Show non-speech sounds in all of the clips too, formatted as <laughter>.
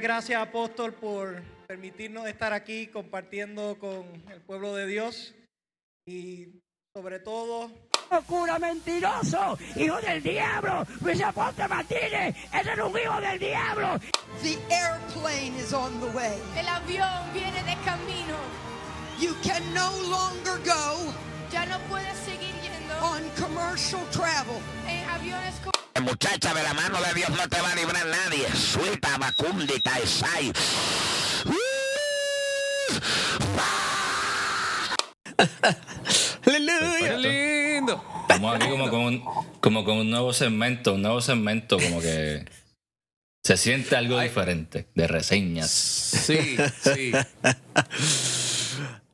Gracias, apóstol, por permitirnos estar aquí compartiendo con el pueblo de Dios y sobre todo ¡Cura mentiroso! ¡Hijo del diablo! ¡Luis Aponte Martínez! ¡Ese es un hijo del diablo! The airplane is on the way. El avión viene de camino. You can no longer go Ya no puedes seguir yendo on commercial travel. en aviones co- Muchacha, de la mano de Dios no te va a librar nadie. Suelta, Macundi, Taisai. ¡Qué lindo! Estamos aquí como con, un, como con un nuevo segmento, un nuevo segmento como que se siente algo diferente de reseñas. Sí, sí. <laughs>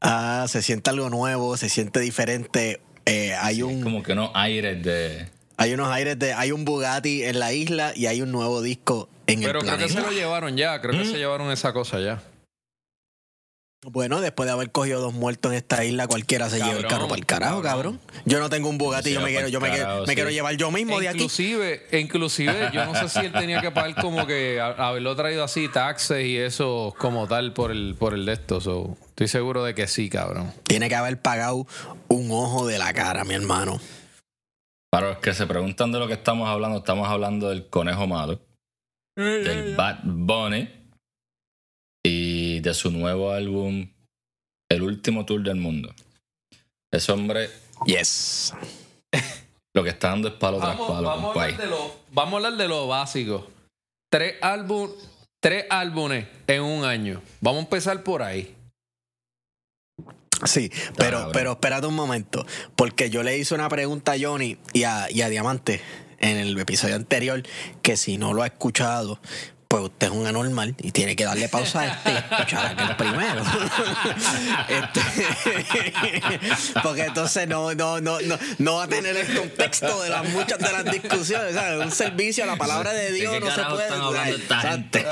Ah, se siente algo nuevo, se siente diferente. Eh, hay un Como que no aires de... hay unos aires de hay un Bugatti en la isla y hay un nuevo disco en Pero el creo que planeta. se lo llevaron ya, creo que se llevaron esa cosa ya. Bueno, después de haber cogido dos muertos en esta isla, cualquiera se lleva el carro para el carajo, cabrón. Yo no tengo un Bugatti, yo me quiero, yo me, quiero, me llevar yo mismo de aquí. Inclusive, inclusive, yo no sé si él tenía que pagar como que haberlo traído así, taxes y eso como tal por el, por el de esto. so, estoy seguro de que sí, cabrón. Tiene que haber pagado un ojo de la cara, mi hermano. Para los que se preguntan de lo que estamos hablando, estamos hablando del conejo malo, del Bad Bunny y de su nuevo álbum, El último tour del mundo. Ese hombre Yes. lo que está dando es palo tras Vamos, palo, vamos, a de lo, vamos a hablar de lo básico. Tres, álbum, tres álbumes en un año. Vamos a empezar por ahí. Sí, pero, pero espérate un momento, porque yo le hice una pregunta a Johnny y a, y a Diamante en el episodio anterior, que si no lo ha escuchado, pues usted es un anormal y tiene que darle pausa a este <laughs> escuchar aquel primero. <laughs> Este, <laughs> porque entonces no, no, no, no, no va a tener el contexto de las muchas de las discusiones. ¿sabes? Un servicio a la palabra de ¿De Dios no se puede. gente?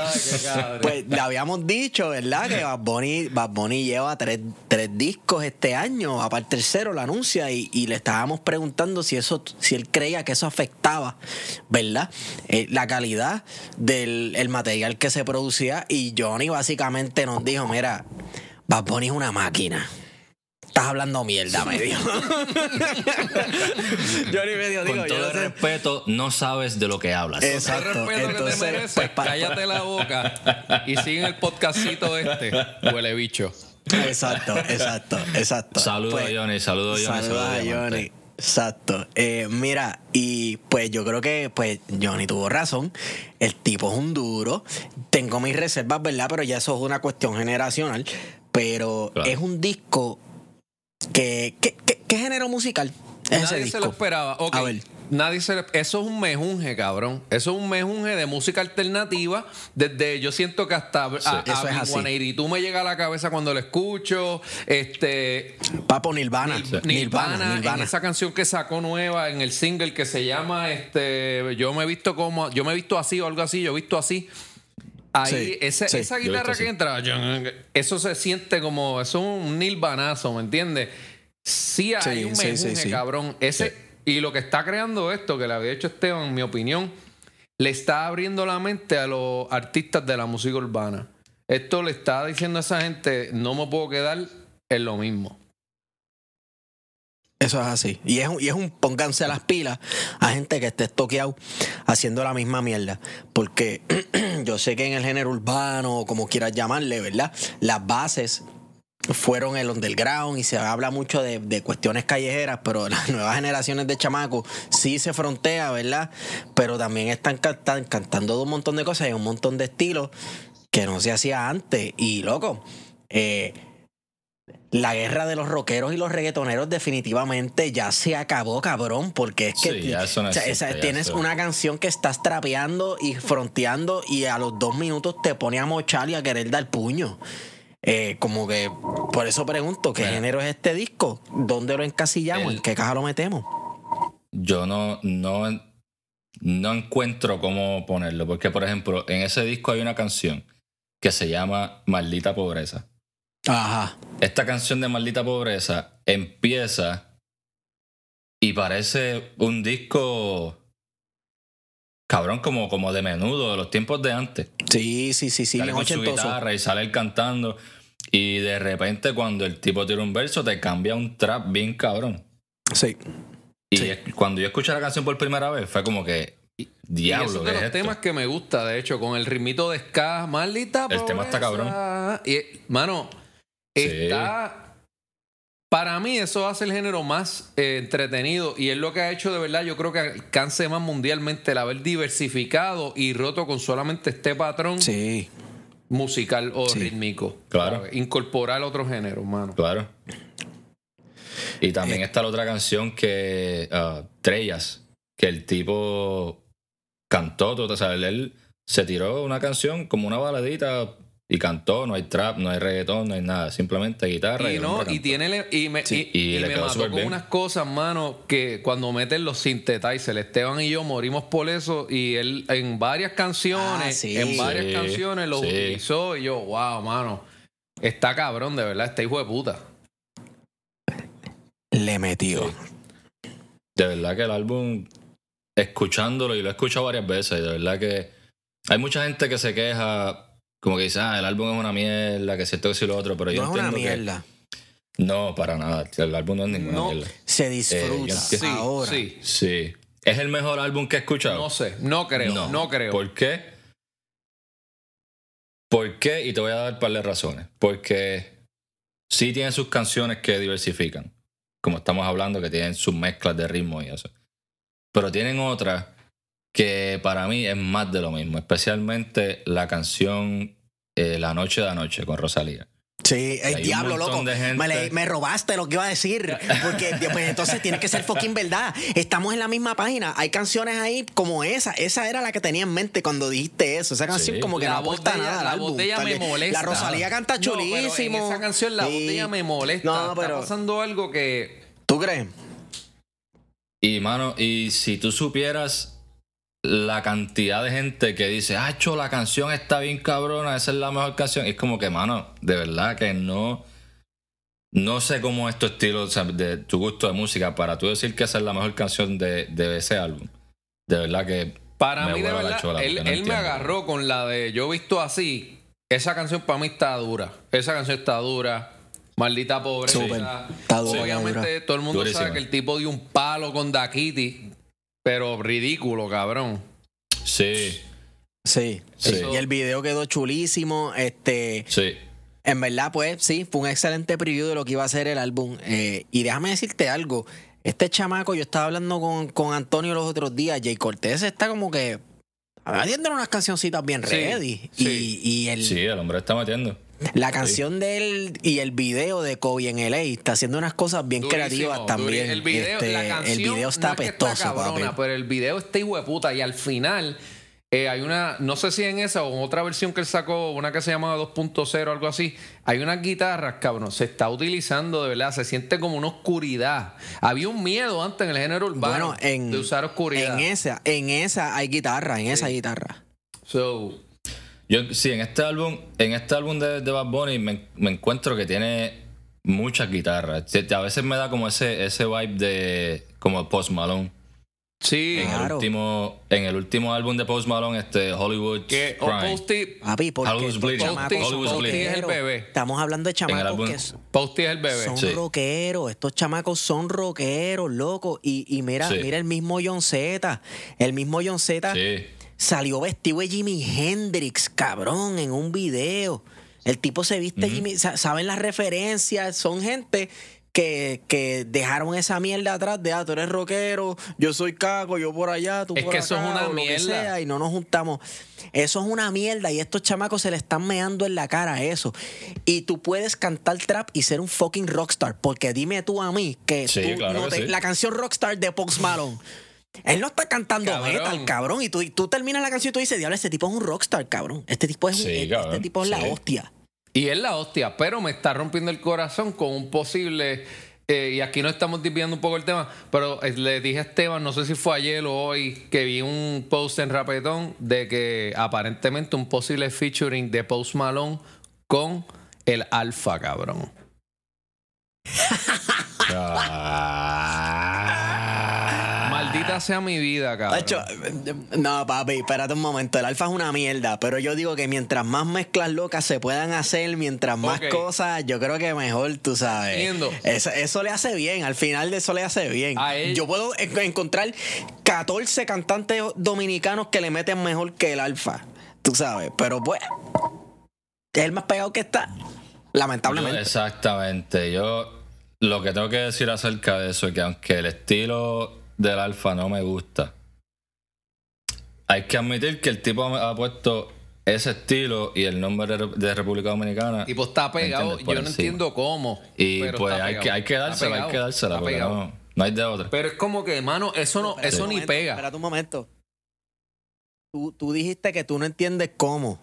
Pues le habíamos dicho, ¿verdad? Que Bad Bunny, Bad Bunny lleva tres, tres discos este año, aparte el cero, lo anuncia, y, y le estábamos preguntando si eso, si él creía que eso afectaba, ¿verdad? Eh, la calidad del el material que se producía. Y Johnny básicamente nos dijo, mira, Bad Bunny es una máquina. Estás hablando mierda, me dijo. <laughs> Johnny me dijo, digo, Con yo todo no el sé- respeto, no sabes de lo que hablas. Exacto. Con el respeto que te Entonces, mereces, pues, cállate la boca y sigue el podcastito este, huele bicho. Exacto, exacto, exacto. Saludos Pues, a Johnny, saludos a Johnny. Saludos a Diamante. Johnny. Exacto. Eh, mira, y pues yo creo que pues Johnny tuvo razón. El tipo es un duro. Tengo mis reservas, ¿verdad? Pero ya eso es una cuestión generacional. Pero Claro. es un disco que... ¿Qué, qué- qué género musical es ese Nadie disco? se lo esperaba. Ok, A ver. Nadie se le- Eso es un mejunje, cabrón. Eso es un mejunje de música alternativa. Desde yo siento que hasta a, eso a es así. Blink-182 tú me llega a la cabeza cuando lo escucho. Este. Papo Nirvana. Nirvana, Nirvana, Nirvana. en esa canción que sacó nueva en el single que se llama este yo me he visto como yo me he visto así o algo así yo he visto así ahí Sí, ese- sí, esa guitarra que entra eso se siente como eso es un nilvanazo ¿me entiendes? sí hay Sí, un sí, sí, sí. cabrón ese y lo que está creando esto que le había hecho Esteban en mi opinión le está abriendo la mente a los artistas de la música urbana esto le está diciendo a esa gente no me puedo quedar en lo mismo Eso es así. Y es, un, y es un pónganse las pilas a gente que esté estoqueado haciendo la misma mierda. Porque <clears throat> yo sé que en el género urbano, o como quieras llamarle, ¿verdad? Las bases fueron el underground y se habla mucho de, de cuestiones callejeras, pero <laughs> las nuevas generaciones de chamacos sí se frontea, ¿verdad? Pero también están, cantan- cantando de un montón de cosas y un montón de estilos que no se hacía antes. Y loco, eh, la guerra de los rockeros y los reggaetoneros definitivamente ya se acabó, cabrón, porque es que Sí, ya eso no o sea, existe, esa- ya tienes eso- una canción que estás trapeando y fronteando y a los dos minutos te pone a mochar y a querer dar puño. Eh, como que, por eso pregunto, ¿qué género es este disco? ¿Dónde lo encasillamos? El- ¿En qué caja lo metemos? Yo no, no, no encuentro cómo ponerlo, porque por ejemplo, en ese disco hay una canción que se llama Maldita Pobreza. Ajá. Esta canción de Maldita Pobreza empieza y parece un disco cabrón, como, como de menudo, de los tiempos de antes. Sí, sí, sí, sí, sale con su guitarra y sale él cantando. Y de repente, cuando el tipo tira un verso, te cambia un trap bien cabrón. Sí. Y Sí. cuando yo escuché la canción por primera vez, fue como que. y Diablo, eso es ¿qué de es los esto? temas que me gusta, de hecho, con el ritmito de ska, maldita El tema está pobreza. Y, mano, Sí. está... Para mí eso hace el género más eh, entretenido y es lo que ha hecho de verdad, yo creo que alcance más mundialmente el haber diversificado y roto con solamente este patrón Sí. musical o Sí. rítmico. Claro. ¿sabes? Incorporar otro género, mano. Claro. Y también Eh. está la otra canción que. ah, Trellas. Que el tipo cantó, tú, o sea, él, él se tiró una canción como una baladita y cantó. No hay trap, no hay reggaetón, no hay nada. Simplemente guitarra y, Y no, y tiene le- y me, Sí, y, y y le me mató con bien. unas cosas, mano, que cuando meten los synthesizers, Esteban y yo morimos por eso y él en varias canciones, Ah, sí. en varias Sí, canciones lo sí. utilizó y yo, wow, mano, está cabrón, de verdad, este hijo de puta. Le metió. De verdad que el álbum, escuchándolo, y lo he escuchado varias veces, de verdad que hay mucha gente que se queja, como que dice, ah, el álbum es una mierda, que si esto, que si lo otro, pero yo No es una entiendo que- mierda. No, para nada. El álbum no es ninguna No. mierda. Se Eh, disfruta yo Sí, ahora. sí. Sí. ¿Es el mejor álbum que he escuchado? No sé, no creo, no, creo. ¿Por qué? ¿Por qué? Y te voy a dar un par de razones. Porque sí tiene sus canciones que diversifican. Como estamos hablando, que tienen sus mezclas de ritmo y eso. Pero tienen otras que para mí es más de lo mismo. Especialmente la canción eh, La Noche de Anoche con Rosalía. Sí, el Hay diablo, loco. gente- Me, le- me robaste lo que iba a decir. Porque pues, entonces tiene que ser fucking verdad. Estamos en la misma página. Hay canciones ahí como esa. Esa era la que tenía en mente cuando dijiste eso. Esa canción Sí. como que La no aporta nada al la álbum. voz de ella me molesta. La Rosalía canta No, pero chulísimo. en esa canción la voz Sí. de ella me molesta. No, Está pero- pasando algo que ¿Tú crees? Y, mano, y si tú supieras la cantidad de gente que dice, ah, cho, la canción está bien cabrona, esa es la mejor canción. Es como que, mano, de verdad que no. No sé cómo es tu estilo, o sea, de tu gusto de música, para tú decir que esa es la mejor canción de, de ese álbum. De verdad que. Para me mí, de vuela la verdad, chola, él, porque no él me agarró con la de Yo visto así. Esa canción para mí está dura. Esa canción está dura. Maldita pobreza. Súper. Está dura, Obviamente, dura. todo el mundo Durísima. sabe que el tipo dio un palo con Dakiti. Pero ridículo, cabrón. Sí, Sí. Sí. Y el video quedó chulísimo. Este. sí. En verdad, pues sí, fue un excelente preview de lo que iba a ser el álbum. Eh, y déjame decirte algo. Este chamaco, yo estaba hablando con, con Antonio los otros días. Jay Cortés está como que haciendo unas cancioncitas bien Sí, ready. sí. Y, y el, Sí, el hombre está metiendo. La canción de él y el video de Kobe en LA está haciendo unas cosas bien Durísimo, creativas también. El video, Este, la canción, el video está no es que apestoso, cabrona, papi. pero el video está hueputa. Y al final eh, hay una, no sé si en esa o en otra versión que él sacó, una que se llama 2.0 algo así, hay unas guitarras, cabrón, se está utilizando de verdad, se siente como una oscuridad. Había un miedo antes en el género urbano Bueno, en, de usar oscuridad. en esa, en esa hay guitarra, en esa hay guitarra. So, Yo, sí, en este álbum, en este álbum de, de Bad Bunny me, me encuentro que tiene muchas guitarras. A veces me da como ese, ese vibe de como Post Malone. sí, En el Claro. último, en el último álbum de Post Malone, este Hollywood que o Crime. Posty, Papi, estos Bleeding. Hollywood's Bleeding. es el bebé. Estamos hablando de el chamacos álbum. que s- Posty es el bebé. son Sí. rockeros. Estos chamacos son rockeros, loco. Y, y mira, Sí. mira el mismo John Z. El mismo John Z Sí. Salió vestido de Jimi Hendrix, cabrón, en un video. El tipo se viste Jimi, sa- saben las referencias, son gente que, que dejaron esa mierda atrás de, ah, tú eres rockero, yo soy caco, yo por allá, tú Es por que eso es una mierda. sea, y no nos juntamos. Eso es una mierda y estos chamacos se le están meando en la cara a eso. Y tú puedes cantar trap y ser un fucking rockstar, porque dime tú a mí que Sí, tú claro no que te- sí. la canción Rockstar de Post Malone. Él no está cantando Cabrón. metal, cabrón. Y tú, y tú terminas la canción y tú dices, diablo, este tipo es un rockstar, cabrón. Este tipo es, un- Sí, este cabrón, tipo es la hostia. Y es la hostia, pero me está rompiendo el corazón con un posible. eh, y aquí no estamos desviando un poco el tema, pero eh, le dije a Esteban, no sé si fue ayer o hoy, que vi un post en Rapetón de que aparentemente un posible featuring de Post Malone con el Alfa, cabrón. <laughs> Ah. Maldita sea mi vida, cabrón. Tacho, no, papi, espérate un momento. El alfa es una mierda, pero yo digo que mientras más mezclas locas se puedan hacer, mientras más cosas, yo creo que mejor, tú sabes. Entiendo. Eso, eso le hace bien, al final de eso le hace bien. A él- Yo puedo en- encontrar 14 cantantes dominicanos que le meten mejor que el alfa, tú sabes, pero pues, es el más pegado que está, Yo, lamentablemente. exactamente. Yo lo que tengo que decir acerca de eso es que aunque el estilo del alfa no me gusta, hay que admitir que el tipo ha puesto ese estilo y el nombre de República Dominicana. El tipo está pegado. Yo no encima. entiendo cómo. Y pero pues está hay que, hay que Está dársela, hay que dársela, Está porque no, no hay de otra. Pero es como que, hermano, eso no, eso ni momento, pega. Espérate un momento. Tú, tú dijiste que tú no entiendes cómo.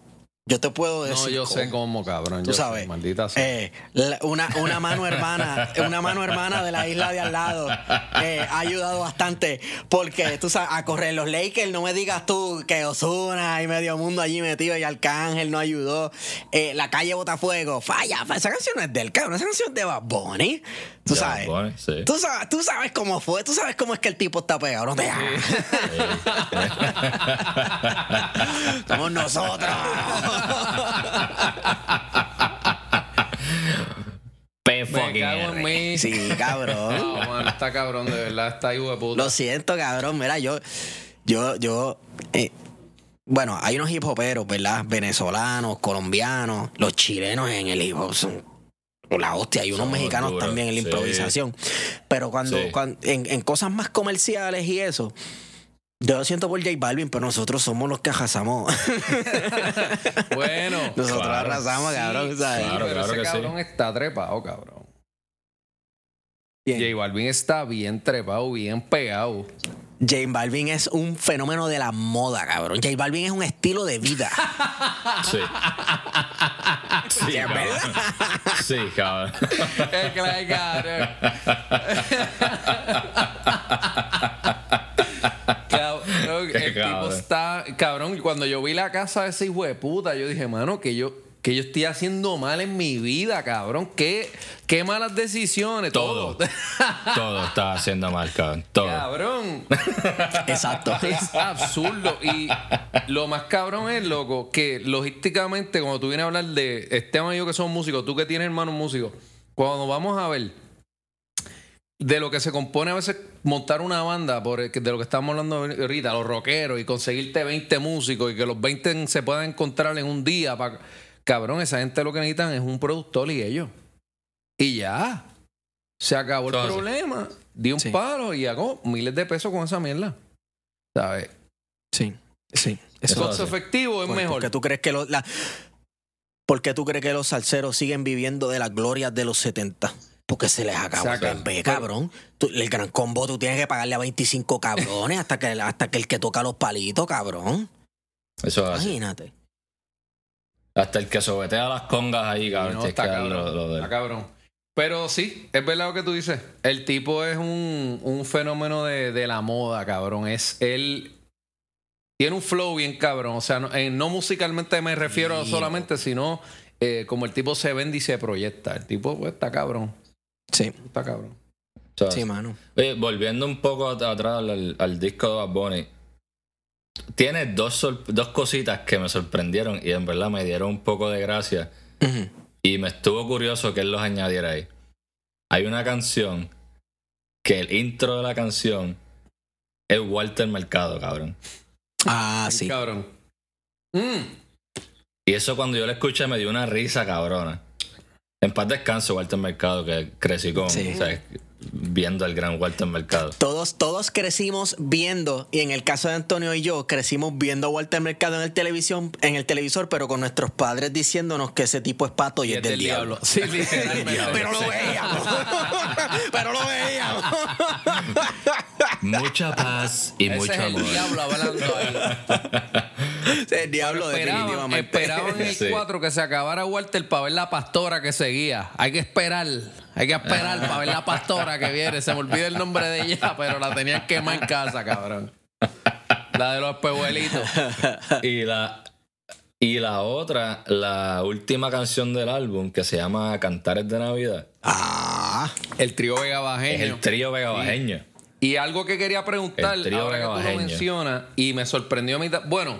Yo te puedo decir. No, yo sé cómo, cabrón. Tú yo sé, sabes. maldita sea. Eh, la- una, una mano hermana, una mano hermana de la isla de al lado eh, ha ayudado bastante porque tú sabes, a correr los Lakers, no me digas tú que Osuna y medio mundo allí metido y Arcángel no ayudó. Eh, la calle Botafuego, falla, fa- esa canción no es del cabrón, esa canción es de Bad Bunny. Tú sabes. Bad Bunny, sí. Tú sabes, tú sabes cómo fue, tú sabes cómo es que el tipo está pegado, no te hagas. <laughs> Somos nosotros. P Me fucking cago en R. mí. Sí, No, cabrón. mano, está cabrón, de verdad. Está hijo de puta. Lo siento, cabrón. Mira, yo, yo, yo, eh, bueno, hay unos hip hoperos, ¿verdad? Venezolanos, colombianos, los chilenos en el hip hop son la hostia. Hay unos mexicanos duros, también en la sí. improvisación. Pero cuando, Sí. cuan- en, en cosas más comerciales y eso, yo lo siento por J Balvin, pero nosotros somos los que arrasamos. <laughs> Bueno. nosotros Claro. arrasamos, cabrón. Sí, ¿sabes? Claro, pero claro ese que sí. cabrón está trepado, cabrón. Bien. J Balvin está bien trepado, bien pegado. J Balvin es un fenómeno de la moda, cabrón. J Balvin es un estilo de vida. <laughs> Sí. Sí, ¿Es cabrón. Sí, cabrón. <laughs> Es que la cabrón. Cabrón, tipo está. Cabrón, cuando yo vi la casa de ese hijo de puta, yo dije, mano, que yo, que yo estoy haciendo mal en mi vida, cabrón. Qué, qué malas decisiones. Todo. Todo <laughs> está haciendo mal, cabrón. Todo. Cabrón. <laughs> Exacto. Es absurdo. Y lo más cabrón es, loco, que logísticamente, cuando tú vienes a hablar de Esteban y yo que somos músicos, tú que tienes hermanos músicos, cuando vamos a ver de lo que se compone a veces montar una banda, por el que- de lo que estamos hablando ahorita, los rockeros, y conseguirte 20 músicos y que los 20 se puedan encontrar en un día. pa- Cabrón, esa gente lo que necesitan es un productor y ellos. Y ya. Se acabó el problema. Di un Sí. palo y hago miles de pesos con esa mierda. ¿Sabes? Sí, sí. Eso Eso Costo efectivo es ¿Por- mejor. ¿Por qué tú crees que los, la- ¿Por qué tú crees que los salseros siguen viviendo de las glorias de los 70? Porque se les acabó Se el bebé, cabrón. Tú- el gran combo tú tienes que pagarle a 25 cabrones hasta que, hasta que el que toca los palitos, cabrón. Eso es así. Imagínate. Hasta el que sobetea las congas ahí, cabrón. no, está cabrón. lo- lo de él. está cabrón. Pero sí, es verdad lo que tú dices. El tipo es un, un fenómeno de, de la moda, cabrón. Es él. Tiene un flow bien cabrón. O sea, no, eh, no musicalmente me refiero Sí. solamente, sino eh, como el tipo se vende y se proyecta. El tipo pues, está cabrón. Sí, Está cabrón. Sí, mano. Oye, volviendo un poco at- atrás al, al disco de Bad Bunny, tiene dos, dos cositas que me sorprendieron y en verdad me dieron un poco de gracia. Y me estuvo curioso que él los añadiera ahí. Hay una canción que el intro de la canción es Walter Mercado, cabrón. Ah, sí. Cabrón. Mm. Y eso cuando yo lo escuché me dio una risa cabrona. En paz descanso, Walter Mercado, que crecí con, Sí. o sea, viendo al gran Walter Mercado. Todos, todos crecimos viendo, y en el caso de Antonio y yo, crecimos viendo a Walter Mercado en el televisión, en el televisor, pero con nuestros padres diciéndonos que ese tipo es pato y, es del, diablo. Sí, <laughs> literalmente. Pero lo veíamos. <laughs> pero lo veíamos. <laughs> Mucha paz y Ese mucho es el amor. diablo hablando ahí. <laughs> el diablo, Esperaban, definitivamente. esperaban el Sí. 4 que se acabara Walter para ver la pastora que seguía. Hay que esperar, hay que esperar para ver la pastora que viene. Se me olvida el nombre de ella, pero la tenían quemada en casa, cabrón. La de los pehuelitos. <laughs> Y la, y la otra, la última canción del álbum, que se llama Cantares de Navidad, Ah, El trío Vega es Bajeño. el trío vegabajeño. Y algo que quería preguntar, ahora que tú lo mencionas, y me sorprendió a mí. Bueno,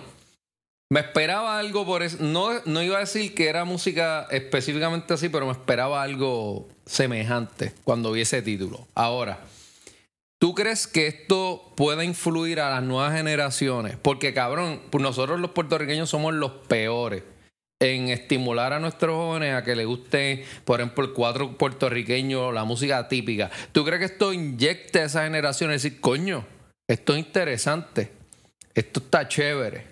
me esperaba algo por eso. No, no iba a decir que era música específicamente así, pero me esperaba algo semejante cuando vi ese título. Ahora, ¿tú crees que esto pueda influir a las nuevas generaciones? Porque, cabrón, pues nosotros los puertorriqueños somos los peores en estimular a nuestros jóvenes a que les guste, por ejemplo, el cuatro puertorriqueño, la música típica. ¿Tú crees que esto inyecte a esa generación? Es decir, coño, esto es interesante, esto está chévere.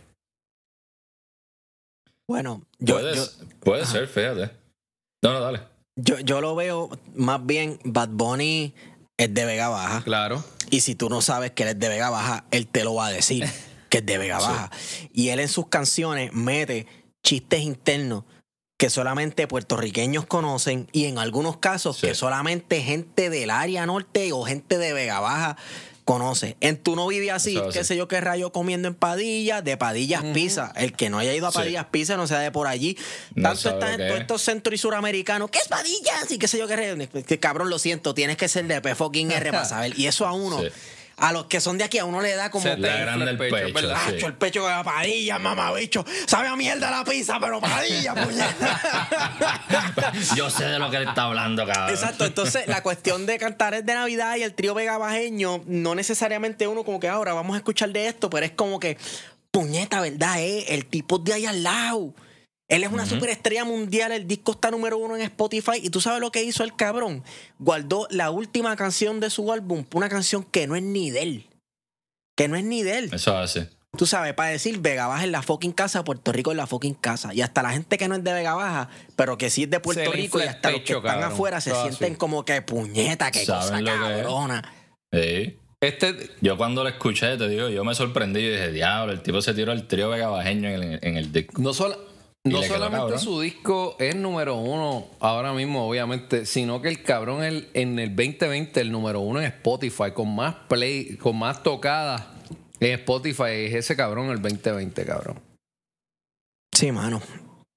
Bueno, yo, puede yo, puede ser, fíjate. No, no, dale. yo, yo lo veo más bien, Bad Bunny es de Vega Baja. Claro. Y si tú no sabes que él es de Vega Baja, él te lo va a decir <laughs> que es de Vega Baja. Y él en sus canciones mete chistes internos que solamente puertorriqueños conocen y en algunos casos Sí. que solamente gente del área norte o gente de Vega Baja conoce. En tú no vivías así, Eso qué así. sé yo qué rayo comiendo en Padillas, de Padillas Pizza. El que no haya ido a Sí. Padillas Pizza no sea de por allí. No Tanto están que todos es. estos centro y suramericanos. ¿Qué es Padillas? Y qué sé yo qué rayo. Que cabrón, lo siento, tienes que ser de P fucking R para <laughs> saber. Y eso a uno, Sí. A los que son de aquí, a uno le da como Se te grande el el pecho, pecho, verdad. sí. El pecho de la padilla, mamabicho. Sabe a mierda la pizza, pero padilla, puñeta. <laughs> Yo sé de lo que él está hablando, cabrón. Exacto, entonces la cuestión de cantares de Navidad y el trío Vega Bajeño, no necesariamente uno como que ahora vamos a escuchar de esto, pero es como que, puñeta, ¿verdad? Eh? El tipo de ahí al lado. Él es una superestrella mundial, el disco está número uno en Spotify y tú sabes lo que hizo el cabrón. Guardó la última canción de su álbum, una canción que no es ni de él. Que no es ni de él. Eso hace. Tú sabes, para decir Vega Baja en la fucking casa, Puerto Rico en la fucking casa. Y hasta la gente que no es de Vega Baja, pero que sí es de Puerto Se Rico y hasta los que están cabrón. afuera se Todo sienten así. como que puñeta, qué cosa lo que es. cabrona. Sí. Este, Yo cuando lo escuché, te digo, yo me sorprendí y dije, diablo, el tipo se tiró el trío vegabajeño en el, en el disco. no, Y no solamente su disco es número uno ahora mismo, obviamente, sino que el cabrón el- en el 2020 el número uno en Spotify, con más play, con más tocadas en Spotify, es ese cabrón el 2020, cabrón. Sí, mano.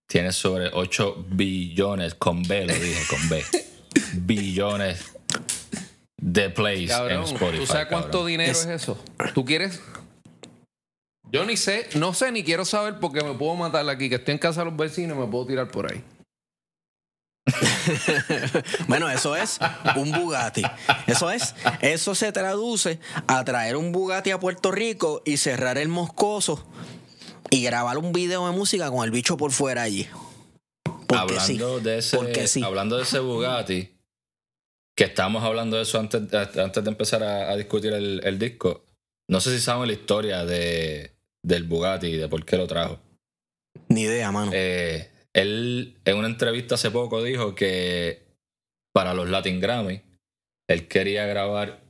Tiene sobre 8 billones, con B lo dije, con B. <laughs> billones de plays Cabrón, en Spotify. ¿tú sabes cuánto cabrón. dinero Es- es... eso? ¿Tú quieres? Yo ni sé, no sé ni quiero saber porque me puedo matar aquí, que estoy en casa de los vecinos y me puedo tirar por ahí. <laughs> Bueno, eso es un Bugatti. Eso es, eso se traduce a traer un Bugatti a Puerto Rico y cerrar el moscoso y grabar un video de música con el bicho por fuera allí. Porque sí. hablando de ese, Porque sí. hablando de ese Bugatti, que estábamos hablando de eso antes, antes de empezar a, a discutir el, el disco. No sé si saben la historia de, del Bugatti y de por qué lo trajo. Ni idea, mano. Eh, él en una entrevista hace poco dijo que para los Latin Grammy él quería grabar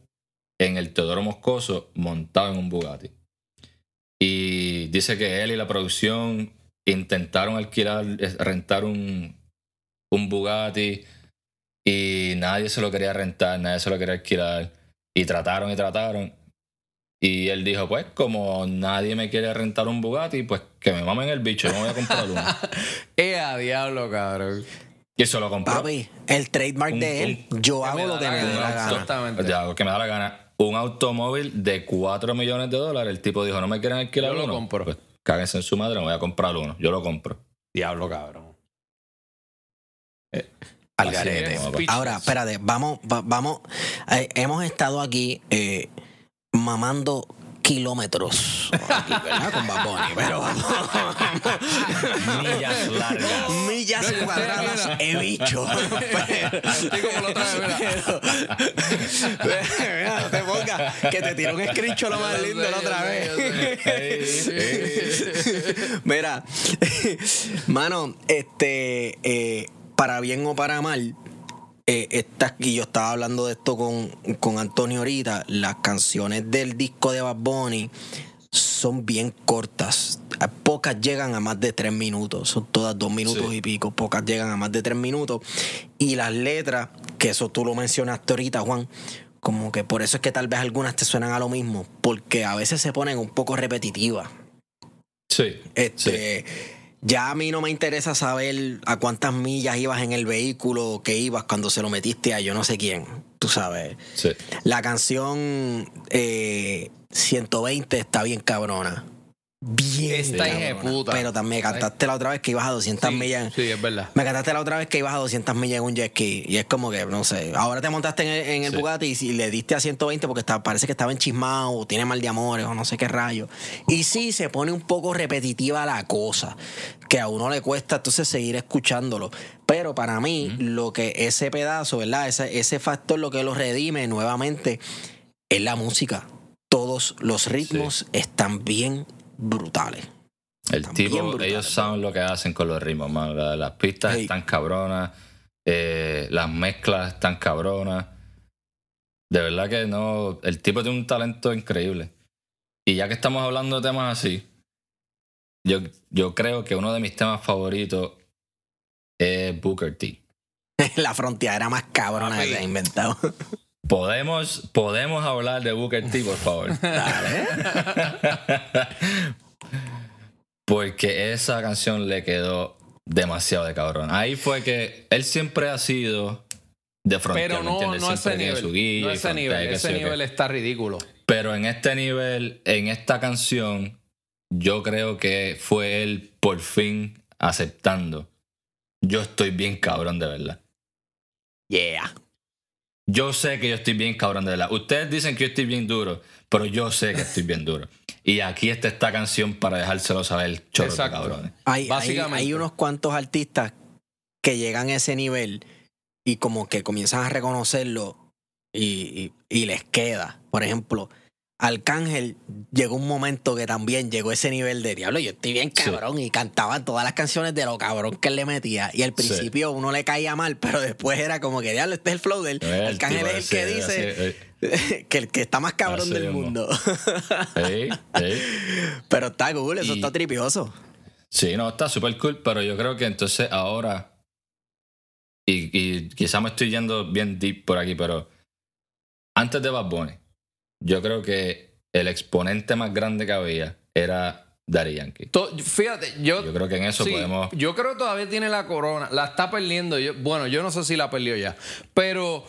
en el Teodoro Moscoso montado en un Bugatti. Y dice que él y la producción intentaron alquilar, eh, rentar un, un Bugatti y nadie se lo quería rentar, nadie se lo quería alquilar. Y trataron y trataron. Y él dijo, pues como nadie me quiere rentar un Bugatti, pues que me mamen el bicho, yo me voy a comprar uno. <laughs> ¡Eh, a diablo, cabrón! Y se lo compró. Papi, el trademark Un- de él, un- yo hago lo da que me gana. la gana. Exactamente. Ya, lo que me da la gana. Un automóvil de 4 millones de dólares. El tipo dijo, no me quieren alquilar Yo lo uno. compro. Pues cáguense en su madre, me voy a comprar uno. Yo lo compro. Diablo, cabrón. Al Así garete. Ahora, espérate, vamos, va- vamos. eh, hemos estado aquí eh, mamando kilómetros aquí, ¿verdad? Con Bad Bunny, pero Millas largas. millas No, cuadradas he dicho. <laughs> Estoy como la otra vez, mira. Mira, no te pongas que te tiró un screenshot lo más lindo la otra vez. Mira, <laughs> mano, este, eh, para bien o para mal, eh, esta- y yo estaba hablando de esto con, con Antonio ahorita, las canciones del disco de Bad Bunny son bien cortas. Pocas llegan a más de tres minutos, son todas dos minutos Sí. y pico, pocas llegan a más de tres minutos. Y las letras, que eso tú lo mencionaste ahorita, Juan, como que por eso es que tal vez algunas te suenan a lo mismo, porque a veces se ponen un poco repetitivas. Sí. Este, ya a mí no me interesa saber a cuántas millas ibas en el vehículo que ibas cuando se lo metiste a yo no sé quién. tú sabes. Sí. La canción eh, 120 está bien cabrona. Bien Está hija de puta. Pero también me cantaste la otra vez que ibas a 200 Sí, millas. sí, es verdad. Me cantaste la otra vez que ibas a 200 millas en un jet ski. Y es como que, no sé. Ahora te montaste en el, en el Sí. Bugatti y, le diste a 120 porque está- parece que estaba enchismado, o tiene mal de amores o no sé qué rayo. Y sí, se pone un poco repetitiva la cosa. Que a uno le cuesta entonces seguir escuchándolo. Pero para mí, lo que ese pedazo, ¿verdad? Ese, ese factor, lo que lo redime nuevamente, es la música. Todos los ritmos están bien brutales. El También tipo, brutales, ellos saben lo que hacen con los ritmos, mano. La- Las pistas Hey. están cabronas, eh, las mezclas están cabronas. De verdad que no. El tipo tiene un talento increíble. Y ya que estamos hablando de temas así, yo, yo creo que uno de mis temas favoritos es Booker T. <laughs> la frontera más cabrona que se ha inventado. <laughs> ¿Podemos, podemos hablar de Booker T, por favor. <laughs> <laughs> Porque esa canción le quedó demasiado de cabrón. Ahí fue que él siempre ha sido de frontera, Pero ¿me no, entiendes? no a ese nivel. su guilla No ese frontera nivel. Ese nivel está ridículo. Pero en este nivel, en esta canción, yo creo que fue él por fin aceptando. Yo estoy bien cabrón de verdad. Yeah. Yo sé que yo estoy bien cabrón de verdad. Ustedes dicen que yo estoy bien duro, pero yo sé que estoy bien duro. Y aquí está esta canción para dejárselo saber, chorro de Exacto. cabrones. Hay, hay, unos cuantos artistas que llegan a ese nivel y como que comienzan a reconocerlo y, y- y les queda. Por ejemplo, Arcángel llegó un momento que también llegó ese nivel de diablo. Yo estoy bien Sí. cabrón y cantaba todas las canciones de lo cabrón que él le metía. Y al Sí. principio uno le caía mal, pero después era como que diablo, este es el flow del El Arcángel es el que dice así, <laughs> que el que está más cabrón Así del mundo. <laughs> pero está cool, eso Y- está tripioso. Sí, no, está súper cool, pero yo creo que entonces ahora, y, y quizá me estoy yendo bien deep por aquí, pero antes de Bad Bunny, yo creo que el exponente más grande que había era Daddy Yankee. To- Fíjate, yo, Yo creo que en eso sí, podemos... Yo creo que todavía tiene la corona. La está perdiendo. Yo, bueno, yo no sé si la perdió ya. Pero,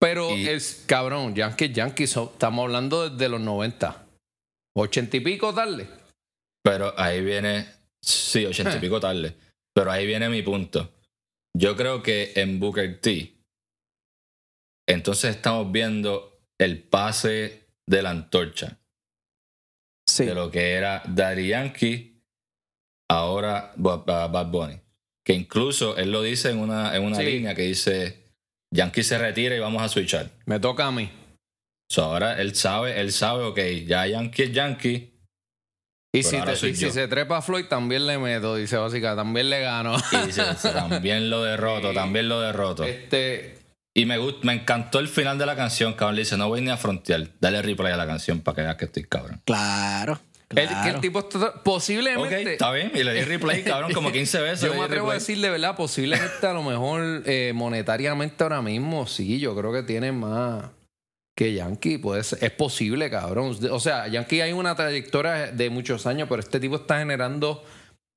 pero Y- es cabrón. Yankee, Yankee, so- estamos hablando desde los 90. 80 y pico tarde. Pero ahí viene, sí, ochenta y <laughs> pico tarde, pero ahí viene mi punto. Yo creo que en Booker T, entonces estamos viendo el pase de la antorcha. Sí. de lo que era Daddy Yankee, ahora Ba- Ba- Bad Bunny. Que incluso él lo dice en una, en una Sí. línea que dice, Yankee se retira y vamos a switchar. Me toca a mí. So, ahora él sabe, él sabe, ok, ya Yankee es Yankee. Y, si, te- y si se trepa a Floyd, también le meto, dice básica, también le gano. Y dice, también lo <laughs> derroto, también lo derroto. Este, Y me, gust- me encantó el final de la canción, cabrón. Le dice, no voy ni a frontear. Dale replay a la canción para que veas que estoy cabrón. Claro. el, que el tipo Ok, posiblemente. está bien. Y le di replay, cabrón, como 15 veces. Yo me atrevo a decir de verdad, posiblemente a lo mejor eh, monetariamente ahora mismo, sí, yo creo que tiene más que Yankee. Puede ser- es posible, cabrón. O sea, Yankee hay una trayectoria de muchos años, pero este tipo está generando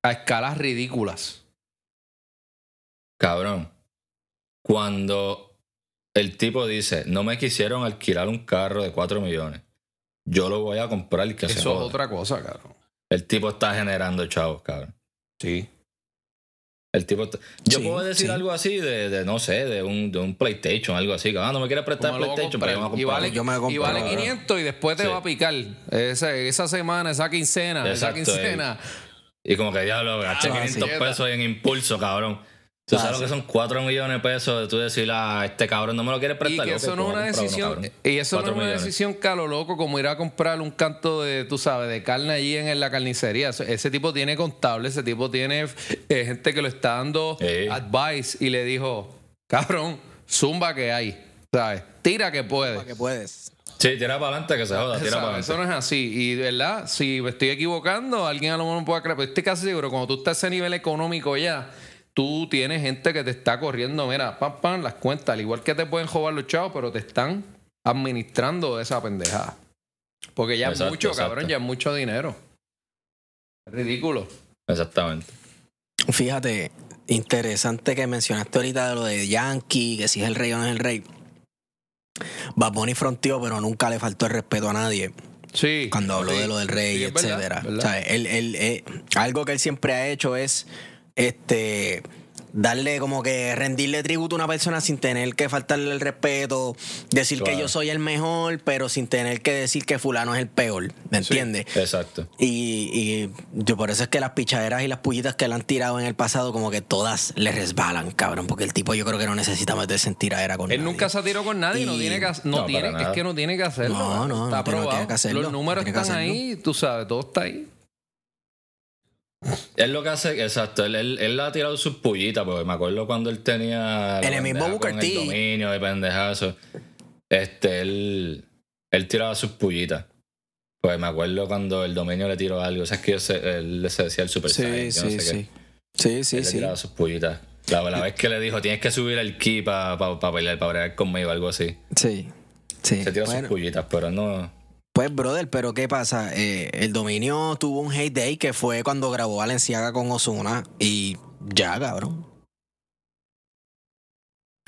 a escalas ridículas. Cabrón, cuando el tipo dice, no me quisieron alquilar un carro de 4 millones, yo lo voy a comprar y que se Eso es joda. otra cosa, cabrón. El tipo está generando chavos, cabrón. Sí. El tipo está- Yo Sí, puedo decir sí. algo así de, de, no sé, de un, de un PlayStation, algo así. Ah, no me quieres prestar ¿Cómo lo voy a PlayStation, pero yo me voy a comprar? Y comprar. vale, Yo me compro, y vale cabrón. 500 y después te Sí. va a picar. Esa, esa semana, esa quincena, esa quincena. Y como que diablo, gasté Ah, 500 sí. pesos en impulso, cabrón. Tú Ah, sabes lo sí. que son 4 millones de pesos de tú decir, ah, este cabrón no me lo quiere Y prestar. que Ok, eso pues no es a una uno, decisión, cabrón. y eso no es una millones. decisión calo loco como ir a comprar un canto de, tú sabes, de carne allí en, en la carnicería. Eso- Ese tipo tiene contable, ese tipo tiene eh, gente que lo está dando Sí. advice y le dijo, cabrón, zumba que hay, ¿sabes? Tira que puede. que puedes. Sí, tira para adelante que se joda, tira para Eso adelante. no es así. Y de verdad, si me estoy equivocando, alguien a lo mejor me puede creer. Pero estoy casi seguro, cuando tú estás a ese nivel económico ya, tú tienes gente que te está corriendo, mira, pam, pam, las cuentas. Al igual que te pueden joder los chavos, pero te están administrando esa pendejada. Porque ya es mucho, exacto. cabrón, ya es mucho dinero. Es ridículo. Exactamente. Fíjate, interesante que mencionaste ahorita de lo de Yankee, que si es el rey o no es el rey. Bad Bunny fronteó, pero nunca le faltó el respeto a nadie. Sí. Cuando habló sí. de lo del rey, Sí, verdad, etcétera. verdad. O sea, él- él, eh, algo que él siempre ha hecho es este darle como que rendirle tributo a una persona sin tener que faltarle el respeto, decir que yo soy el mejor, pero sin tener que decir que fulano es el peor, ¿me entiendes? Exacto. Y, y yo por eso es que las pichaderas y las pullitas que le han tirado en el pasado, como que todas le resbalan, cabrón. Porque el tipo yo creo que no necesita meterse en tiradera con Él nadie. nunca se tiró con nadie, no Y- tiene que no, No, tiene, es que no tiene que hacerlo. No, no, está no tiene- no tiene que hacerlo, Los números tiene que están hacerlo. ahí, tú sabes, todo está ahí. Él lo que hace, exacto, él, él, él ha tirado sus pullitas, porque me acuerdo cuando él tenía. En el mismo Booker T. El dominio de pendejazo. Este, él. Él tiraba sus pullitas. Pues me acuerdo cuando el dominio le tiró algo. O sea, es que él se decía el Super Sí, Saiyan, no sí, sé qué. sí. Sí, sí, él le sí. tiraba sus pullitas. La, la vez que le dijo, tienes que subir el ki para pelear, para pelear conmigo, algo así. Sí. Sí. Se tiró Bueno, sus pullitas, pero no. Pues, brother, pero ¿qué pasa? Eh, el dominio tuvo un hate day que fue cuando grabó Valenciaga con Osuna y ya, cabrón.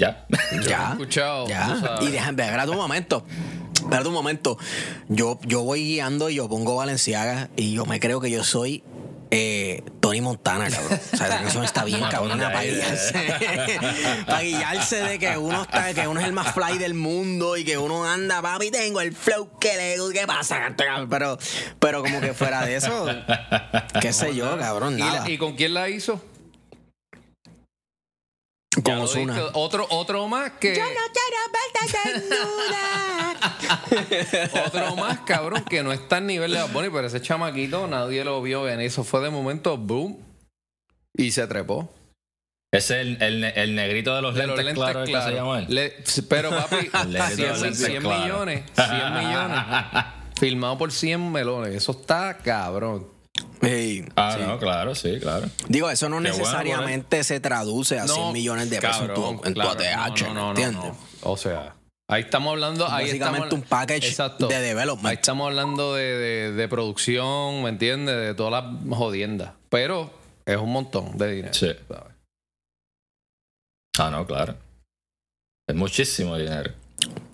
Ya. Ya. escuchado, Ya. Y déjame, espérate un momento. Espérate un momento. Yo, yo voy guiando y yo pongo Valenciaga y yo me creo que yo soy eh, Tony Montana, cabrón. O sea, la canción está bien, <laughs> cabrón, para ahí, guiarse. <laughs> para guiarse de que uno está, que uno es el más fly del mundo y que uno anda, papi, tengo el flow que le ¿qué pasa? cabrón? Pero, pero como que fuera de eso, qué sé yo, cabrón, ¿Y, la- nada. ¿Y con quién la hizo? Con Ozuna. Otro, otro más que. <laughs> otro más, cabrón, que no está al nivel de Bad Bunny, pero ese chamaquito nadie lo vio venir. Eso fue de momento, boom. Y se trepó. Ese es el, el, el negrito de los De lentes, lentes claros, ¿qué se claros. llama él? Le- pero <laughs> papi, El negrito de 100, los lentes 100 claros. millones, 100 millones. <laughs> Filmado por 100 melones. Eso está cabrón. Ah, sí. no, claro, sí, claro. Digo, eso no Qué bueno, necesariamente se traduce a 100 millones de pesos en tu- cabrón, en tu. ATH, No, no, no, ¿entiendes? no. O sea, ahí estamos hablando. Ahí Básicamente estamos, un package Exacto. de development. Ahí estamos hablando de, de- de producción, ¿me entiendes? De todas las jodiendas. Pero es un montón de dinero. Sí. ¿sabes? Ah, no, claro. Es muchísimo dinero.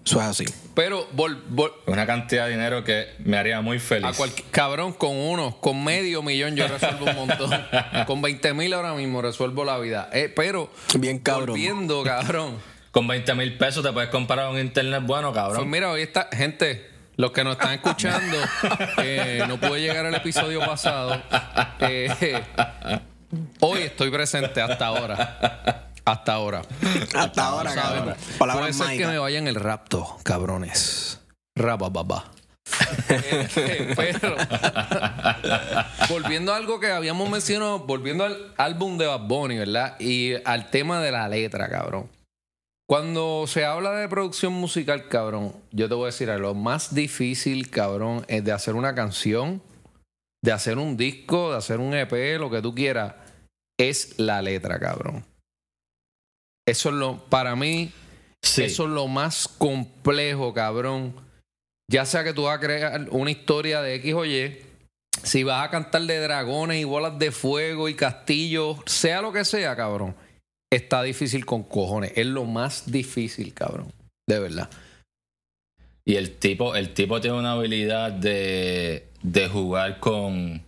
Eso es así. Pero vol- una cantidad de dinero que me haría muy feliz. a cabrón con uno, con medio millón yo resuelvo un montón. <laughs> con 20 mil ahora mismo resuelvo la vida. Eh, pero Bien cabrón. volviendo, cabrón. Con 20 mil pesos te puedes comprar un internet bueno, Pues cabrón. mira, hoy está, gente, los que nos están escuchando, <laughs> eh, no pude llegar al episodio pasado. eh, <laughs> hoy estoy presente hasta ahora. Hasta ahora. Hasta ahora, cabrón. Puede ser que me vayan el rapto, cabrones. Rabababa. <laughs> <laughs> Pero volviendo a algo que habíamos mencionado, volviendo al álbum de Bad Bunny, ¿verdad? Y al tema de la letra, cabrón. Cuando se habla de producción musical, cabrón, yo te voy a decir, algo, lo más difícil, cabrón, es de hacer una canción, de hacer un disco, de hacer un EP, lo que tú quieras, es la letra, cabrón. Eso es lo, para mí, Sí. eso es lo más complejo, cabrón. Ya sea que tú vas a crear una historia de X o Y, si vas a cantar de dragones y bolas de fuego y castillos, sea lo que sea, cabrón, está difícil con cojones. Es lo más difícil, cabrón. De verdad. Y el tipo, el tipo tiene una habilidad de, de jugar con,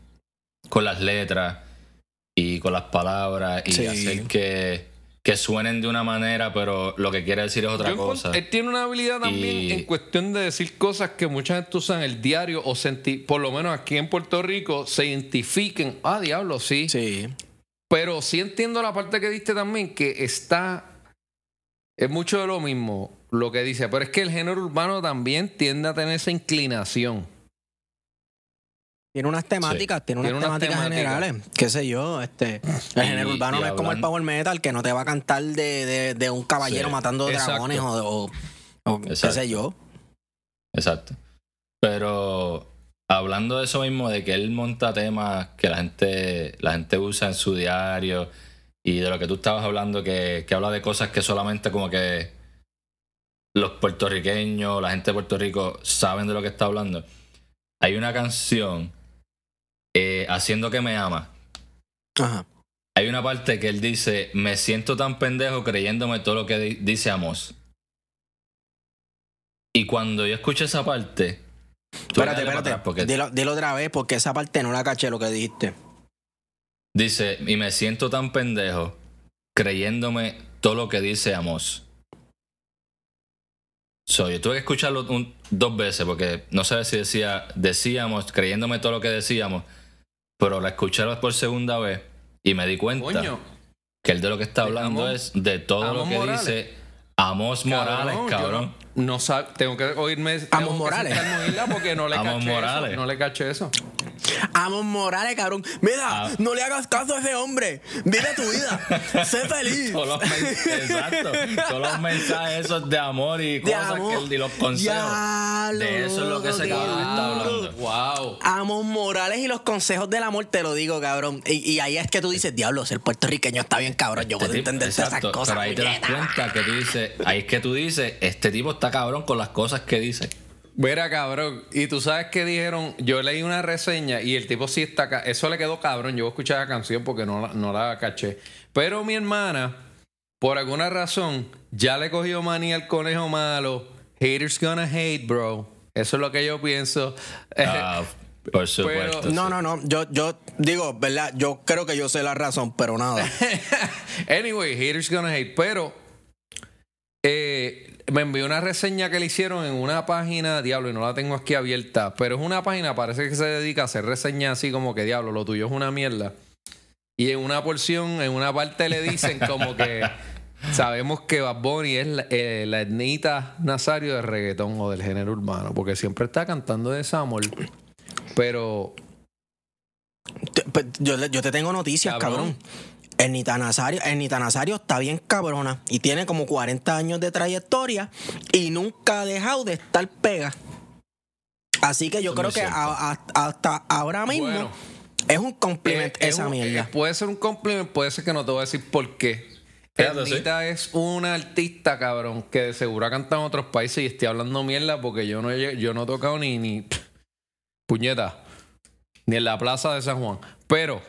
con las letras y con las palabras y Sí. hacer que, que suenen de una manera, pero lo que quiere decir es otra Yo cosa. Él tiene una habilidad también Y- en cuestión de decir cosas que mucha gente usa en el diario o senti- por lo menos aquí en Puerto Rico, se identifiquen. Ah, diablo, sí. Sí. Pero sí entiendo la parte que diste también, que está. Es mucho de lo mismo lo que dice, pero es que el género urbano también tiende a tener esa inclinación. Tiene unas temáticas, tiene unas Tiene unas temáticas, generales. Qué sé yo, este. El género urbano no es como el power metal que no te va a cantar de, de- de un caballero Sí, matando exacto. dragones o, o- o qué sé yo. Exacto. Pero hablando de eso mismo, de que él monta temas que la gente, la gente usa en su diario y de lo que tú estabas hablando, que, que habla de cosas que solamente como que los puertorriqueños, la gente de Puerto Rico saben de lo que está hablando. Hay una canción, Haciendo que me ama. Ajá. Hay una parte que él dice, me siento tan pendejo creyéndome todo lo que di- dice Amos. Y cuando yo escuché esa parte. Espérate, espérate. porque Dilo, dilo otra vez porque esa parte no la caché lo que dijiste. Dice, y me siento tan pendejo creyéndome todo lo que dice Amos. So, yo tuve que escucharlo un- dos veces porque no sé si decía, decíamos, creyéndome todo lo que decíamos, pero la escuché por segunda vez y me di cuenta Coño. que el de lo que está hablando Amos- es de todo lo que Morales. dice Amos Morales, cabrón. No, tengo que oírme. tengo Amos que Morales. porque no le Amos caché Morales. eso. No le caché eso. Amos Morales, cabrón. Mira, Ah. no le hagas caso a ese hombre. Vive tu vida. sé feliz. <laughs> Todos los, exacto, todos los mensajes esos de amor y De cosas amor. que él- y los consejos. De eso es lo que ese cabrón está hablando. Wow. Amos Morales y los consejos del amor, te lo digo, cabrón. Y, y ahí es que tú dices, diablo, ser puertorriqueño está bien, cabrón. Yo puedo Este tipo- entender esas cosas. Pero ahí te das cuenta que tú dices, ahí es que tú dices, este tipo está cabrón con las cosas que dice. Mira, cabrón. Y tú sabes que dijeron, yo leí una reseña y el tipo sí está. Eso le quedó cabrón. Yo escuchar la canción porque no la, no la caché. Pero mi hermana, por alguna razón, ya le cogió manía al conejo malo. Haters gonna hate, bro. Eso es lo que yo pienso. Ah, por <laughs> supuesto. No, sí. no, no. Yo, yo digo, ¿verdad? Yo creo que yo sé la razón, pero nada. <laughs> anyway, haters gonna hate. Pero eh, me envió una reseña que le hicieron en una página, diablo, y no la tengo aquí abierta, pero es una página, parece que se dedica a hacer reseñas así como que, diablo, lo tuyo es una mierda. Y en una porción, en una parte le dicen como que <laughs> sabemos que Bad Bunny es la, eh, la etnita Nazario del reggaetón o del género urbano, porque siempre está cantando de amor. Pero pe- Yo, te tengo noticias, Cabrón. cabrón. Ernita Nazario, Ernita Nazario está bien cabrona y tiene como 40 años de trayectoria y nunca ha dejado de estar pega. Así que yo Eso creo que a- a- hasta ahora mismo Bueno. es un compliment Eh, es esa un- mierda. eh, puede ser un compliment, puede ser que no te voy a decir por qué. Ernita es una artista, cabrón, que de seguro ha cantado en otros países y estoy hablando mierda porque yo no, he- yo no he tocado ni, ni pff, puñeta, ni en la plaza de San Juan. Pero,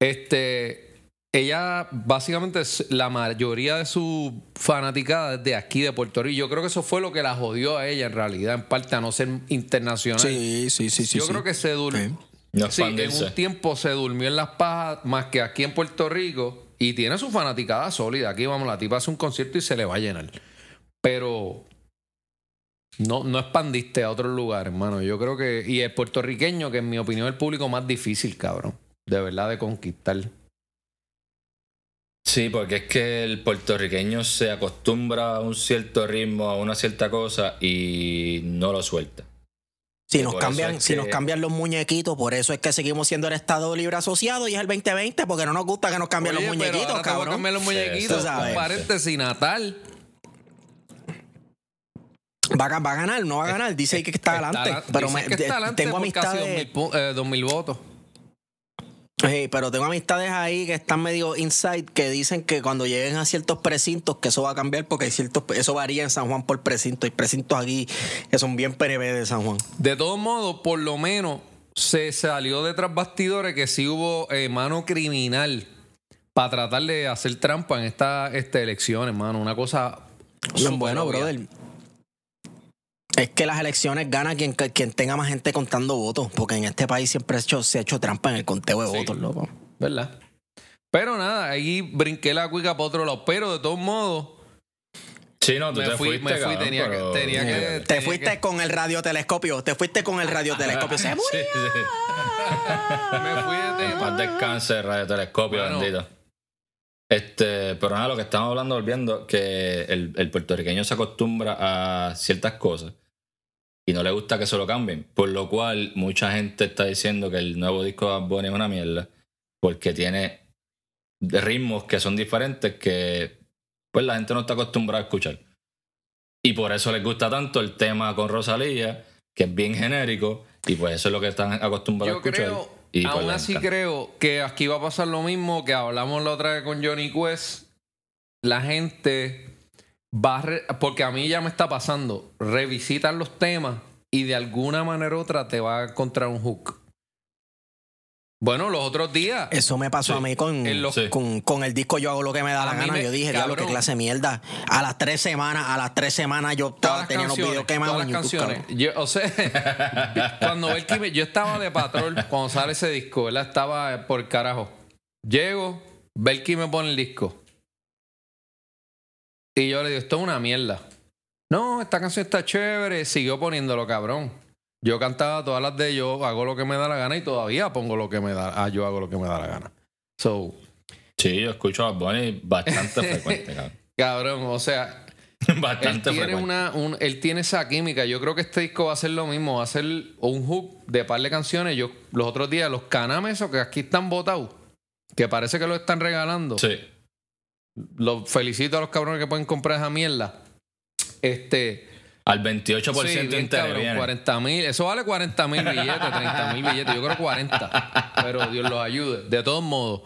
este, ella básicamente es- la mayoría de su fanaticada es de aquí, de Puerto Rico. Yo creo que eso fue lo que la jodió a ella en realidad, en parte a no ser internacional. Sí, sí, sí, sí. yo sí. creo que se durmió. Sí. En un tiempo se durmió en las pajas más que aquí en Puerto Rico y tiene su fanaticada sólida. Aquí vamos, la tipa hace un concierto y se le va a llenar. Pero no, no expandiste a otros lugares, hermano. Yo creo que. Y el puertorriqueño, que en mi opinión es el público más difícil, cabrón. De verdad, de conquistar. Sí, porque es que el puertorriqueño se acostumbra a un cierto ritmo, a una cierta cosa y no lo suelta. Si Y nos cambian, es si que- nos cambian los muñequitos, por eso es que seguimos siendo el Estado Libre Asociado y es el 2020, porque no nos gusta que nos cambien Oye, los pero muñequitos, te a cabrón. cambiar los muñequitos. sabes. Un paréntesis, Natal. Va, a- va a ganar, no va a ganar. Dice que está adelante. Está- pero dicen me- que está de- adelante tengo amistades. 2000 pu- eh, 2000 votos. Sí, pero tengo amistades ahí que están medio inside que dicen que cuando lleguen a ciertos precintos que eso va a cambiar porque hay ciertos eso varía en San Juan por precinto. Hay precintos aquí que son bien PNB de San Juan. De todos modos, por lo menos se salió de tras bastidores que sí hubo eh, mano criminal para tratar de hacer trampa en esta, esta elección, hermano. Una cosa. Bueno, brother. Es que las elecciones gana quien, quien tenga más gente contando votos, porque en este país siempre se ha hecho, se ha hecho trampa en el conteo de Sí. votos, loco. ¿Verdad? Pero nada, ahí brinqué la cuica para otro lado. Pero de todos modos, Sí, no, tú me te fui, fuiste, me fui. cabrón, tenía, que, pero- tenía que. Te tenía fuiste que- con el radiotelescopio, te fuiste con el radiotelescopio. <laughs> Se Sí, murió. sí. <laughs> me fui de descanse, radiotelescopio, Bueno. bendito. Este, pero nada, lo que estamos hablando, volviendo, que el, el puertorriqueño se acostumbra a ciertas cosas y no le gusta que se lo cambien. Por lo cual, mucha gente está diciendo que el nuevo disco de Bad Bunny es una mierda porque tiene ritmos que son diferentes que pues la gente no está acostumbrada a escuchar. Y por eso les gusta tanto el tema con Rosalía, que es bien genérico, y pues eso es lo que están acostumbrados Yo a escuchar. creo, y pues aún les así creo que aquí va a pasar lo mismo que hablamos la otra vez con Johnny Quest. La gente va a... re- porque a mí ya me está pasando. Revisitan los temas y de alguna manera u otra te va a encontrar un hook. Bueno, los otros días. Eso me pasó a mí con, En los- Sí. con, con el disco Yo hago lo que me da A la gana. me- yo dije, diablo, qué clase de mierda. A las tres semanas, a las tres semanas yo estaba, tenía los videos quemados todas las YouTube, canciones. Yo, o sea, <laughs> cuando Belki me- yo estaba de patrón cuando sale ese disco, ¿verdad? Estaba por carajo. Llego, Belki me pone el disco. Y yo le digo, esto es una mierda. No, esta canción está chévere. Siguió poniéndolo, cabrón. Yo cantaba todas las de yo, hago lo que me da la gana y todavía pongo lo que me da. Ah, yo hago lo que me da la gana. So, Sí, yo escucho a Bunny bastante <laughs> frecuente, cabrón. cabrón, o sea, <laughs> Él Bastante tiene, frecuente. una, un- él tiene esa química. Yo creo que este disco va a ser lo mismo. Va a ser un hook de par de canciones. Yo los otros días, los canames, esos que aquí están botados, que parece que lo están regalando. Sí. Los felicito a los cabrones que pueden comprar esa mierda. Este. Al 28% sí, bien interés cabrón, viene. 40 mil. Eso vale 40 mil billetes, 30 mil billetes. Yo creo 40. Pero Dios los ayude. De todos modos,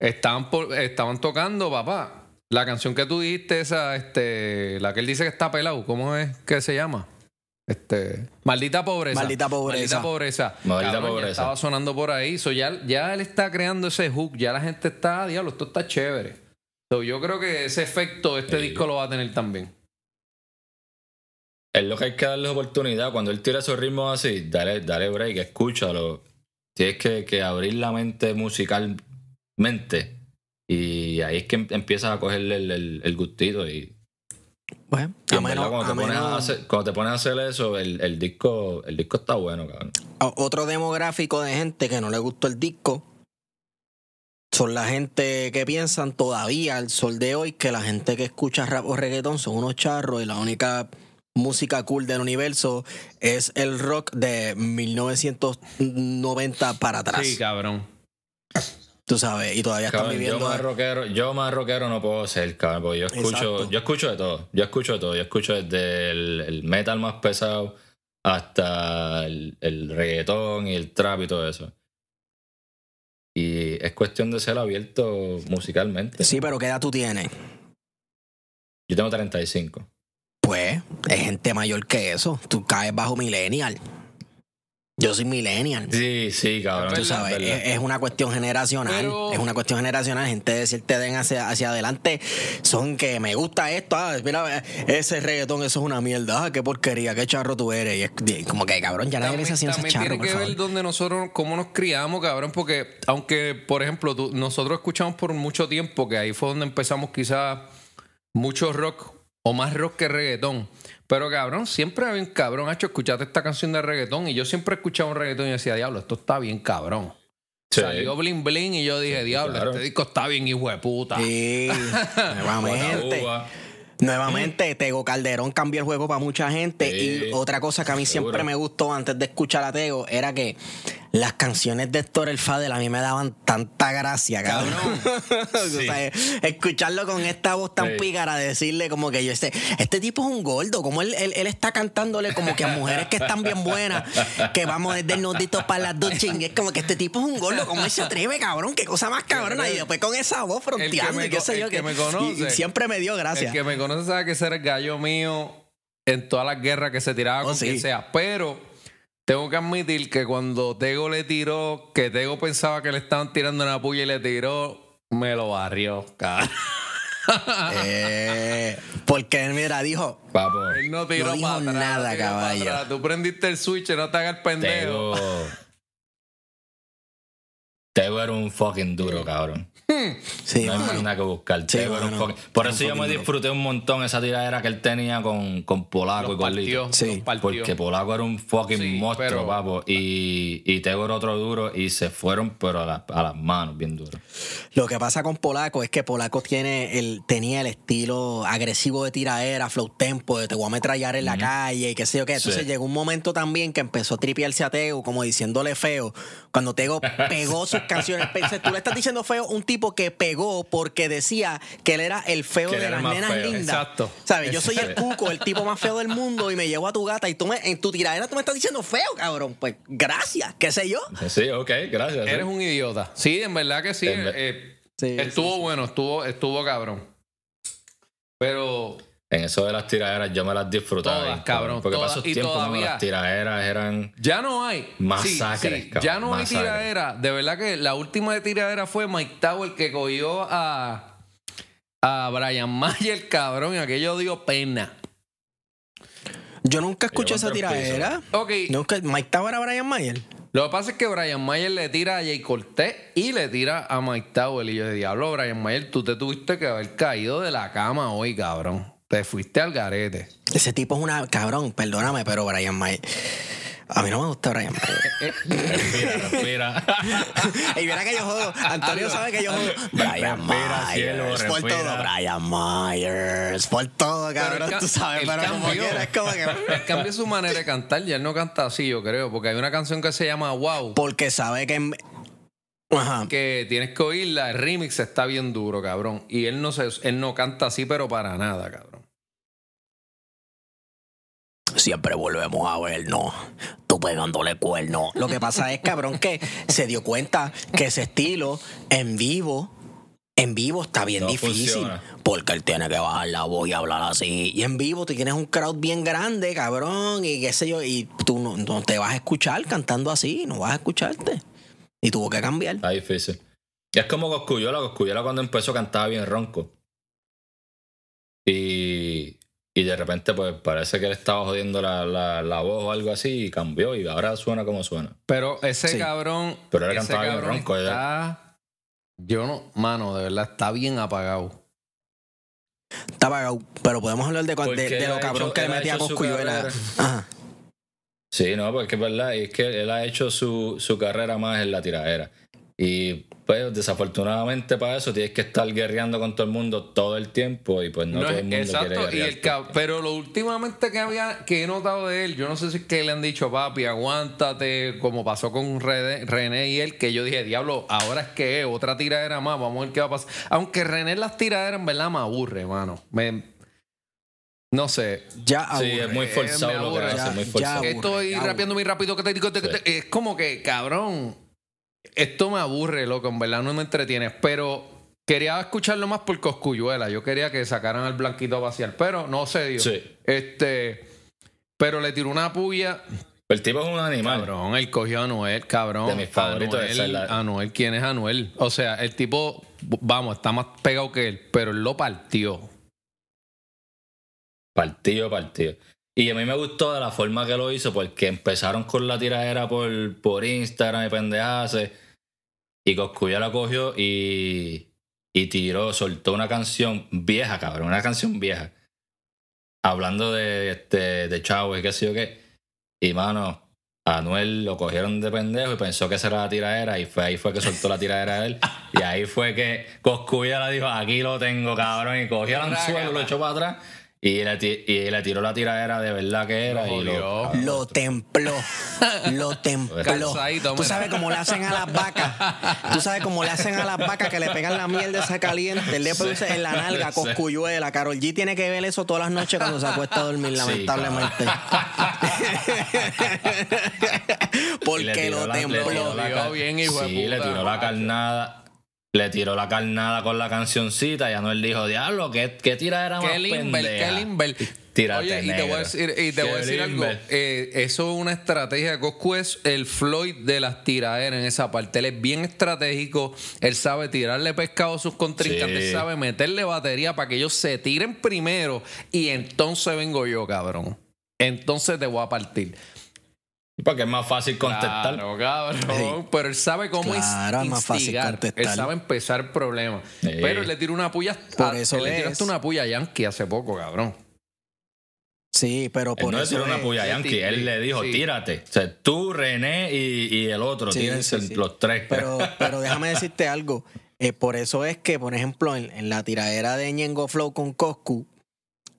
estaban, por- estaban tocando, papá. La canción que tú dijiste, esa, este, la que él dice que está pelado, ¿cómo es que se llama? Este, maldita pobreza. Maldita pobreza. Maldita pobreza. Maldita Cabrón, ya pobreza. estaba sonando por ahí. So, ya, ya él está creando ese hook. Ya la gente está, "Ah, diablo, esto está chévere. So, yo creo que ese efecto este Sí. disco lo va a tener también. Es lo que hay que darle oportunidad. Cuando él tira esos ritmos así, dale, dale break, escúchalo. Tienes que, que abrir la mente musicalmente. Y ahí es que em- empiezas a cogerle el, el- el gustito. Y, Bueno, y a en verdad, menos- cuando, te pones a hacer, cuando te pones a hacer eso, el, el disco el disco está bueno, cabrón. Otro demográfico de gente que no le gustó el disco son la gente que piensan todavía al sol de hoy que la gente que escucha rap o reggaetón son unos charros y la única música cool del universo es el rock de 1990 para atrás. Sí, cabrón. Tú sabes, y todavía están Cabrón, yo viviendo. más rockero, yo más rockero no puedo ser, cabrón, porque yo escucho, Exacto. yo escucho de todo, yo escucho de todo, yo escucho desde el, el metal más pesado hasta el, el reggaetón y el trap y todo eso. Y es cuestión de ser abierto musicalmente. Sí, pero ¿qué edad tú tienes? Yo tengo 35. Pues, es gente mayor que eso. Tú caes bajo millennial. Yo soy millennial. Sí, sí, cabrón. Tú Es sabes, es verdad. es, es una cuestión generacional. Pero- Es una cuestión generacional. Gente de cierta edad hacia, hacia adelante son que me gusta esto. ah, mira, ese reggaetón, eso es una mierda. Ah, qué porquería, qué charro tú eres. Y es y como que cabrón, ya nadie le a ese también charro, tiene por que favor. ver donde nosotros, cómo nos criamos, cabrón, porque aunque, por ejemplo, tú- nosotros escuchamos por mucho tiempo, que ahí fue donde empezamos quizás mucho rock, o más rock que reggaetón. Pero cabrón, siempre había un cabrón, hecho, escuchaste esta canción de reggaetón, y yo siempre escuchaba un reggaetón y decía, diablo, esto está bien cabrón. Sí. Salió Bling Bling y yo dije, diablo, claro. este disco está bien hijo de puta. Sí, <laughs> nuevamente. Nuevamente, Tego Calderón cambió el juego para mucha gente. Sí, y otra cosa que a mí siempre me gustó antes de escuchar a Tego era que las canciones de Héctor El Fadel a mí me daban tanta gracia, cabrón. <laughs> O sea, escucharlo con esta voz tan Sí. pícara, decirle como que yo, este, este tipo es un gordo, como él, él, él está cantándole como que a mujeres que están bien buenas, que vamos desde el nudito para las duchas. Es como que este tipo es un gordo, ¿cómo él se atreve, cabrón? Qué cosa más cabrona. Y después con esa voz fronteando, qué sé yo. que me conoce. y- y siempre me dio gracia. El que me conoce sabe que ese era el gallo mío en todas las guerras que se tiraba Oh, con sí. quien sea. Pero tengo que admitir que cuando Tego le tiró, que Tego pensaba que le estaban tirando una puya y le tiró, me lo barrió, cabrón. <laughs> Eh, porque mira, dijo, Papo. Él no tiró No dijo para atrás, nada, no para caballo. atrás. Tú prendiste el switch, no te hagas el pendejo. Tego. <laughs> Tego era un fucking duro, cabrón. Sí, no hay más nada que buscar. Sí, Tego era un mano. fucking- Por Un eso yo me disfruté un montón esa tiradera que él tenía con, con Polaco y Los con Lito. partió, Sí. Porque Polaco era un fucking Sí, monstruo, pero- papo. Y, y Tego era otro duro y se fueron, pero a, la- a las manos, bien duro. Lo que pasa con Polaco es que Polaco tiene el, tenía el estilo agresivo de tiraera, flow tempo, de te voy a ametrallar en la calle y qué sé yo qué. Entonces Sí. llegó un momento también que empezó a tripearse a Tego, como diciéndole feo. Cuando Tego <laughs> pegó sus canciones, pensé, tú le estás diciendo feo un tipo que pegó porque decía que él era el feo Que de las nenas feo. lindas. Exacto. ¿Sabes? Yo soy el cuco, el tipo más feo del mundo y me llevo a tu gata y tú me, en tu tiradera tú me estás diciendo feo, cabrón. Pues gracias, qué sé yo. Sí, ok, gracias. sí. Eres un idiota. Sí, en verdad que sí. Eh, Sí, estuvo bueno, estuvo, estuvo cabrón. Pero En eso de las tiraderas yo me las disfrutaba. Todas, cabrón, Porque todas. para esos Y tiempos todavía- las tiraderas eran. Ya no hay. Masacres, Sí, sí, cabrón, Ya no hay tiradera. De verdad que la última de tiradera fue Mike Tower que cogió a, a Brian Mayer, cabrón, y aquello dio pena. Yo nunca escuché esa tiradera. Ok. Nunca, Mike Tower a Brian Mayer. Lo que pasa es que Brian Mayer le tira a Jay Cortés y le tira a Mike Tower. Y yo de diablo, Brian Mayer, tú te tuviste que haber caído de la cama hoy, cabrón. Te fuiste al garete. Ese tipo es una. Cabrón, perdóname, pero Brian Mayer. A mí no me gusta Brian Mayer. Respira, respira. <laughs> y mira que yo jodo. Antonio sabe que yo jodo. Brian Respira, cielo, Myers. Por todo, Brian Myers. Por todo, cabrón. Tú sabes, pero como cambio- quieras, es como que. Cambió su manera de cantar. Ya él no canta así, yo creo. Porque hay una canción que se llama Wow. Porque sabe que. Ajá. que tienes que oírla, el remix está bien duro, cabrón. Y él no se, él no canta así, pero para nada, cabrón. Siempre volvemos a vernos. Tú pegándole cuerno. Lo que pasa es, cabrón, que se dio cuenta que ese estilo en vivo. En vivo está bien No difícil. funciona. Porque él tiene que bajar la voz y hablar así. Y en vivo tú tienes un crowd bien grande, cabrón. Y qué sé yo. Y tú no, no te vas a escuchar cantando así. No vas a escucharte. Y tuvo que cambiar. Está difícil. Y es como Coscuyola. Coscuyola cuando empezó cantaba bien ronco. Y, y de repente, pues parece que él estaba jodiendo la, la, la voz o algo así y cambió. Y ahora suena como suena. Pero ese Sí. cabrón. Pero él cantaba bien cabrón ronco, está- Yo no, mano, de verdad, está bien apagado. Está apagado. Pero podemos hablar de, de, lo cabrón hecho- que le metía a hecho su Coscuyuela. carrera. Ajá. Sí, no, porque es verdad. Y es que él ha hecho su, su carrera más en la tiradera. Y pues desafortunadamente para eso tienes que estar guerreando con todo el mundo todo el tiempo. Y pues no, No todo el mundo exacto, quiere y el cab- pero lo últimamente que había que he notado de él, yo no sé si es que le han dicho, papi, aguántate, como pasó con René, y él, que yo dije, diablo, ahora es que es otra tiradera más, vamos a ver qué va a pasar. Aunque René las tiraderas en verdad me aburre, mano. Me, no sé. Ya Sí, aburre. es muy forzado lo que hace, Ya- muy ya forzado. aburre. Estoy rapeando muy rápido que te digo, te- te- te- es como que, cabrón, esto me aburre, loco, en verdad no me entretiene, pero quería escucharlo más por Coscuyuela, yo quería que sacaran al blanquito a vaciar, pero no se dio. Sí. Este, pero le tiró una puya, El tipo es un animal. cabrón, él cogió a Anuel, cabrón. De mis favoritos, Anuel, la- Anuel, ¿quién es Anuel? O sea, el tipo, vamos, está más pegado que él, pero él lo partió. Partido, partido. Y a mí me gustó de la forma que lo hizo porque empezaron con la tiradera por, por Instagram y pendejadas. Y Coscuya la cogió y, y tiró, soltó una canción vieja, cabrón, una canción vieja. Hablando de, este, de Chavo y qué sé yo qué. Y mano, a Anuel lo cogieron de pendejo y pensó que esa era la tiradera y fue ahí fue que soltó la tiradera de él. Y ahí fue que Coscuya le dijo, aquí lo tengo, cabrón. Y cogió el anzuelo, lo echó para atrás y le, y le tiró la tiradera de verdad que era. Lo y lo, Lo templó. Lo <laughs> templó. Tú sabes cómo le hacen a las vacas. Tú sabes cómo le hacen a las vacas que le pegan la mierda esa caliente. Él le produce en la nalga, coscuyuela. Carol G tiene que ver eso todas las noches cuando se acuesta a dormir, Sí, lamentablemente. <laughs> Porque tiró lo la- le templó. tiró la Dio car- bien, hijo de Sí, puta. le tiró la carnada. Le tiró la carnada con la cancioncita y Anuel dijo, diablo, ¿qué, qué tiradera más Qué limber, pendeja". qué limber. Tírate, Oye, y te voy a decir, y te Qué voy a decir algo. eh, eso es una estrategia. Coscu es el Floyd de las tiraderas en esa parte. Él es bien estratégico. Él sabe tirarle pescado a sus contrincantes. Sí. Sabe meterle batería para que ellos se tiren primero. Y entonces vengo yo, cabrón. Entonces te voy a partir. Porque es más fácil contestar. Claro, cabrón. Sí. Pero él sabe cómo Claro, es más fácil instigar. contestar. Él sabe empezar problemas. Sí. Pero él le tiró una puya. Por a- eso él le hasta una puya a Yankee hace poco, cabrón. Sí, pero Él por no le eso tiró una puya a Yankee. sí, Él le dijo, sí. tírate. O sea, tú, René y, y el otro. Sí, tírense sí, sí. los tres. Pero, pero déjame decirte algo. Eh, por eso es que, por ejemplo, en, en la tiradera de Ñengo Flow con Coscu,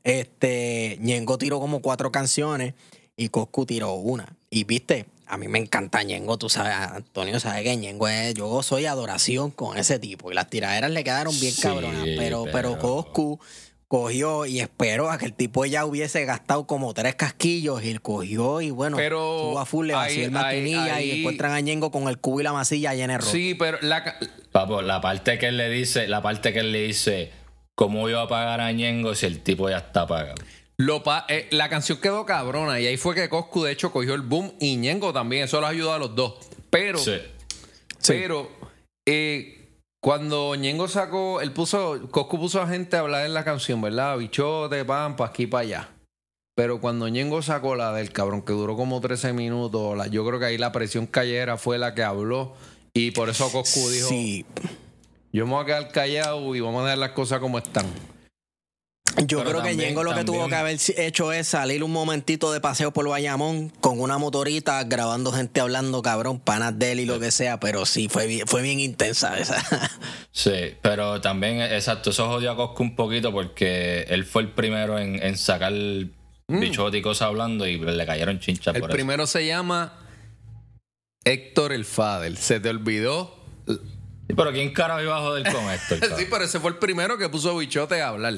este, Ñengo tiró como cuatro canciones y Coscu tiró una. Y viste, a mí me encanta Ñengo, tú sabes, Antonio sabe que Ñengo es, yo soy adoración con ese tipo. Y las tiraderas le quedaron bien Sí, cabronas. Pero, pero pero- Coscu cogió y esperó a que el tipo ya hubiese gastado como tres casquillos y él cogió y bueno, Pero estuvo a full, le vació el maquinilla ahí- y encuentran a Ñengo con el cubo y la masilla llena de ropa. Sí, pero la, ca- Papo, la parte que él le dice, la parte que él le dice, ¿cómo iba a pagar a Ñengo si el tipo ya está pagado? Lo pa- eh, la canción quedó cabrona y ahí fue que Coscu de hecho cogió el boom y Ñengo también, eso los ayudó a los dos. Pero, Sí. pero eh, cuando Ñengo sacó, él puso, Coscu puso a gente a hablar en la canción, ¿verdad? Bichote, pan, pa' aquí, para allá. Pero cuando Ñengo sacó la del cabrón, que duró como 13 minutos, la- yo creo que ahí la presión callera fue la que habló. Y por eso Coscu dijo, Sí. yo me voy a quedar callado y vamos a dejar las cosas como están. Yo Pero creo que Ñengo lo que tuvo que haber hecho es salir un momentito de paseo por Bayamón con una motorita grabando gente hablando cabrón, panas de él y lo que sea, pero sí, fue bien, fue bien intensa esa. <laughs> Sí, pero también, exacto, eso jodió a Cosco un poquito porque él fue el primero en, en sacar bichote y cosas hablando y le cayeron chinchas Mm. El por eso. primero se llama Héctor el Fader. ¿Se te olvidó? Sí, pero ¿quién carajo iba a joder con esto? <laughs> Sí, pero ese fue el primero que puso bichote a hablar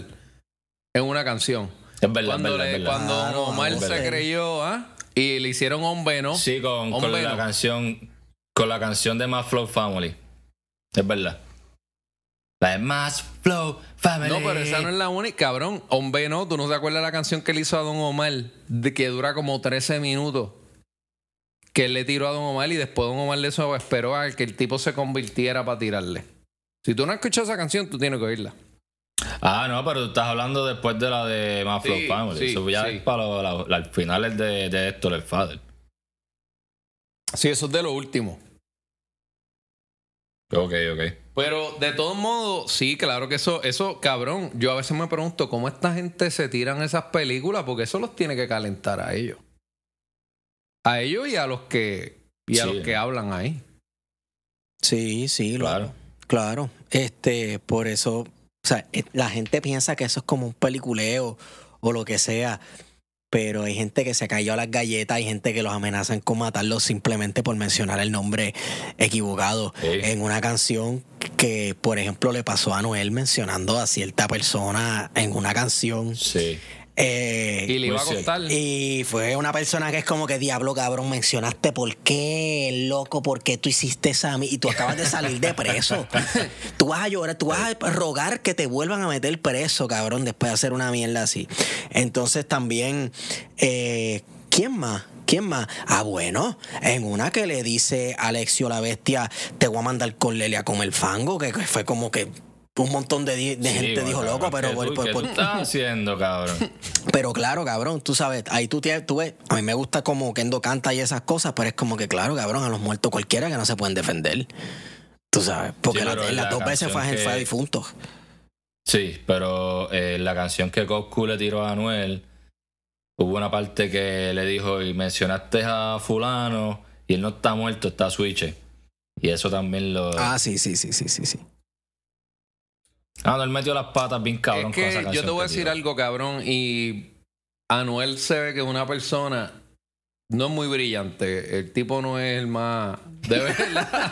en una canción. Es verdad, cuando es verdad, le- es verdad. cuando Claro, Omar se verdad. creyó, ¿ah? Y le hicieron hombre, ¿no? Sí, con, con la no. canción con la canción de Más Flow Family. Es verdad. La de Más Flow Family. No, pero esa no es la única. Cabrón, hombre, no. ¿Tú no te acuerdas la canción que le hizo a Don Omar? De que dura como 13 minutos. Que él le tiró a Don Omar y después Don Omar le eso esperó a que el tipo se convirtiera para tirarle. Si tú no has escuchado esa canción, tú tienes que oírla. Ah, no, pero tú estás hablando después de la de Más Flow Sí, Family. sí, Eso ya sí. es para lo- la- la- al final es de, de Héctor el Father. Sí, eso es de lo último. Ok, ok. Pero de todos modos, sí, claro que eso, eso, cabrón. Yo a veces me pregunto cómo esta gente se tiran esas películas, porque eso los tiene que calentar a ellos. A ellos y a los que y a Sí. los que hablan ahí. Sí, sí, lo- Claro. claro. Este, por eso, sea, eh, la gente piensa que eso es como un peliculeo o lo que sea, pero hay gente que se cayó a las galletas, hay gente que los amenazan con matarlos simplemente por mencionar el nombre equivocado en una canción que, por ejemplo, le pasó a Noel mencionando a cierta persona en una canción. Sí. Eh, Y le iba a cierto. costar. y fue una persona que es como que diablo cabrón, mencionaste por qué, loco, por qué tú hiciste esa mi-?" y tú acabas de salir de preso. <laughs> tú vas a llorar, tú vas a rogar que te vuelvan a meter preso, cabrón, después de hacer una mierda así. Entonces también, eh, ¿quién más? ¿Quién más? Ah, bueno, en una que le dice Alexio la bestia, te voy a mandar con Lele a comer fango, que fue como que un montón de, Sí, gente dijo loco, pero ¿qué por- tú- por- ¿qué por- tú estás <laughs> haciendo, cabrón? pero claro, cabrón, tú sabes, ahí tú, tienes, tú ves, a mí me gusta como Kendo canta y esas cosas, pero es como que, claro, cabrón, a los muertos cualquiera que no se pueden defender. Tú sabes, porque Sí, la- las la dos veces fue, a que- difunto. Sí, pero eh, la canción que Coscu le tiró a Anuel, hubo una parte que le dijo, y mencionaste a fulano, y él no está muerto, está switch. Y eso también lo... Ah, Ah, sí, sí, sí, sí, sí, sí. no, él metió las patas bien cabrón es con esa que canción. yo te voy a decir algo, cabrón, y Anuel se ve que es una persona no es muy brillante. El tipo no es el más. De <laughs> verdad.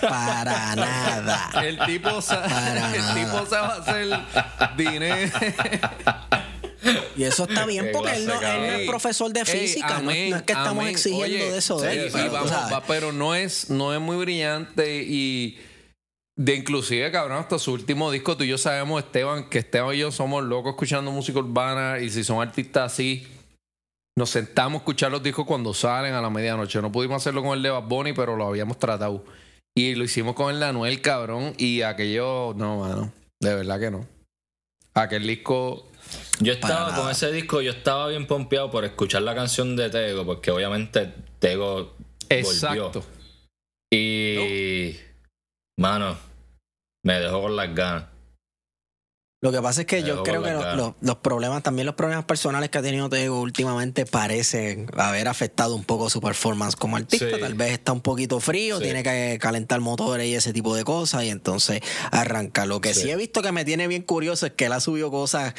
Para nada. El tipo sabe, Para <laughs> el nada. tipo sabe hacer dinero. Y eso está bien Qué porque él no, clase, él no es profesor de física, no, amén, no es que estamos amén. exigiendo Oye, de eso de sí, él. sí, pero, vamos, sabes. va, pero no es, no es muy brillante y de inclusive, cabrón, hasta su último disco, tú y yo sabemos, Esteban, que Esteban y yo somos locos escuchando música urbana y si son artistas así, nos sentamos a escuchar los discos cuando salen a la medianoche. No pudimos hacerlo con el de Bad Bunny, pero lo habíamos tratado. Y lo hicimos con el de Anuel, cabrón, y aquello, no, mano, de verdad que no. Aquel disco... Yo estaba con ese disco, yo estaba bien pompeado por escuchar la canción de Tego, porque obviamente Tego Exacto. volvió. Mano, me dejó con las ganas. Lo que pasa es que Me yo creo que los problemas, también los problemas personales que ha tenido Tego últimamente parecen haber afectado un poco su performance como artista. Sí. Tal vez está un poquito frío, Sí. tiene que calentar motores y ese tipo de cosas y entonces arranca. Lo que sí. Sí. he visto que me tiene bien curioso es que él ha subido cosas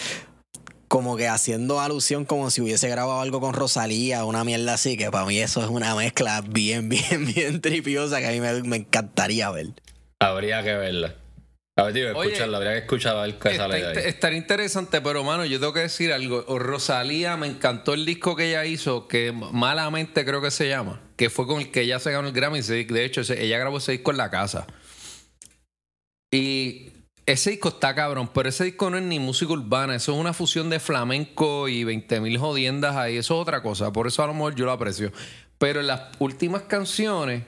como que haciendo alusión como si hubiese grabado algo con Rosalía, una mierda así, que para mí eso es una mezcla bien, bien, <laughs> bien tripiosa que a mí me, me encantaría ver. Habría que verla. A ver, tío, escucharla, habría que escuchar a ver qué sale de ahí. estaría interesante, pero mano, yo tengo que decir algo. Rosalía, me encantó el disco que ella hizo, que malamente creo que se llama, que fue con el que ella se ganó el Grammy. De hecho, ella grabó ese disco en la casa. Y ese disco está cabrón, pero ese disco no es ni música urbana, eso es una fusión de flamenco y 20.000 jodiendas ahí, eso es otra cosa, por eso a lo mejor yo lo aprecio. Pero en las últimas canciones,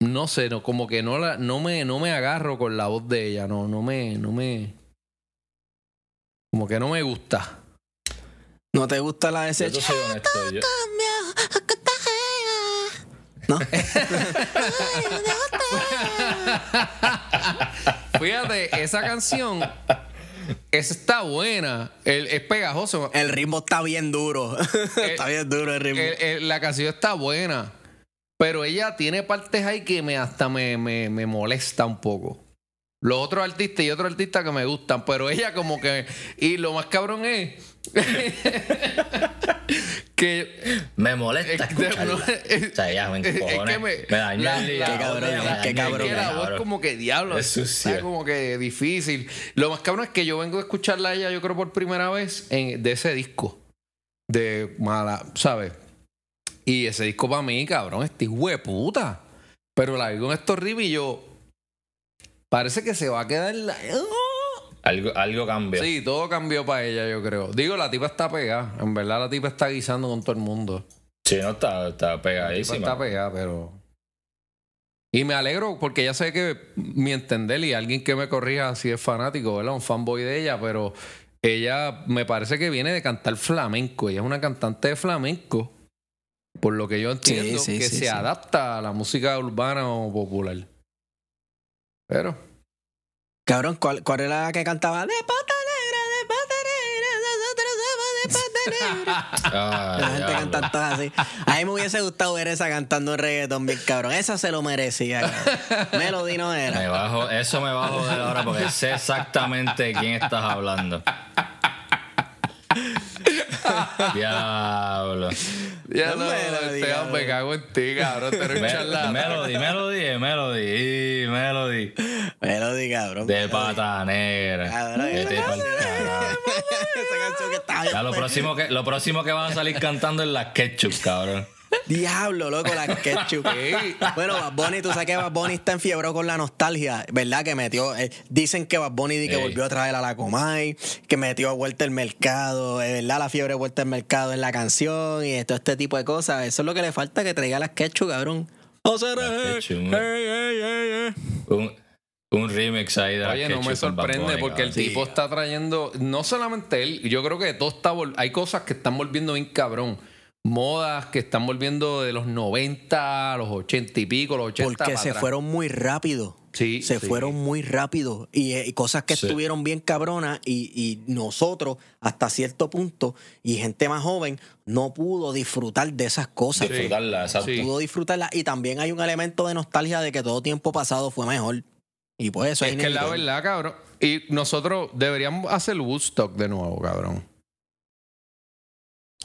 no sé, no, como que no, la, no, me, no me agarro con la voz de ella, no, no me, no me... Como que no me gusta. ¿No te gusta la de ese? Yo te soy honesto. yo- No. <laughs> Fíjate, esa canción, esa está buena, el- es pegajoso. El ritmo está bien duro. <laughs> está bien duro el ritmo. El- la canción está buena, pero ella tiene partes ahí que me hasta me, me, me molesta un poco. Los otros artistas y otros artistas que me gustan, pero ella como que... Y lo más cabrón es <laughs> que... Me molesta escucharla. no, es- o sea, ya me es que me- me, daña Qué cabrón, qué es que la voz cabrón. como que diablo. Es. Está como que difícil. Lo más cabrón es que yo vengo a escucharla a ella, yo creo, por primera vez en, de ese disco. De mala, ¿sabes? Y ese disco para mí, cabrón, este hijo de puta. Pero la vi con estos riffs y yo. Parece que se va a quedar. La... Algo, algo cambia. Sí, todo cambió para ella, yo creo. Digo, la tipa está pegada. En verdad, la tipa está guisando con todo el mundo. Sí, no está, está La tipa pegadísima. está pegada, pero. Y me alegro porque ya sé que mi entender y alguien que me corrija si es fanático, ¿verdad? Un fanboy de ella, pero ella me parece que viene de cantar flamenco. Ella es una cantante de flamenco. Por lo que yo entiendo, sí, que sí, se sí. adapta a la música urbana o popular. Pero. Cabrón, ¿cuál, ¿cuál era la que cantaba? De pata negra, de pata negra, nosotros somos de pata negra. <laughs> Ah, La gente canta todas así. A mí me hubiese gustado ver esa cantando en reggaetón bien cabrón. Esa se lo merecía. cabrón. Melody no Me era. bajo, eso me va a joder ahora porque sé exactamente de quién estás hablando. <laughs> Diablo. Ya No me cago en ti, cabrón. Te eres un Me- charlatán. melody, Melody, eh, Melody, Melody. Melody, cabrón. De pata negra. Cabrón, esa canción que Ya lo próximo que, lo próximo que van a salir cantando es la ketchup, cabrón. Diablo, loco, la ketchup. bueno, Bad Bunny, tú sabes que Bad Bunny está enfiebrado con la nostalgia, ¿verdad? Que metió, eh, dicen que Bad Bunny di que Ey. volvió a traer a la Comay, que metió a vuelta el mercado, eh, ¿verdad? La fiebre de vuelta el mercado en la canción y todo este tipo de cosas. Eso es lo que le falta, que traiga las ketchup, cabrón. O sea, Las eh, ketchup, eh. Un, un remix ahí de Oye, no me sorprende Bunny, porque el tipo está trayendo, no solamente él, yo creo que todo está, hay cosas que están volviendo bien cabrón. Modas que están volviendo de los 90, los 80 y pico, los 80. Porque se atrás. fueron muy rápido. Sí, Se sí. fueron muy rápido. Y, eh, y cosas que Sí. estuvieron bien cabronas. Y, y nosotros, hasta cierto punto, y gente más joven, no pudo disfrutar de esas cosas. Disfrutarla, exacto. Pudo disfrutarlas. Y también hay un elemento de nostalgia de que todo tiempo pasado fue mejor. Y pues eso Es que la verdad, cabrón. Y nosotros deberíamos hacer Woodstock de nuevo, cabrón.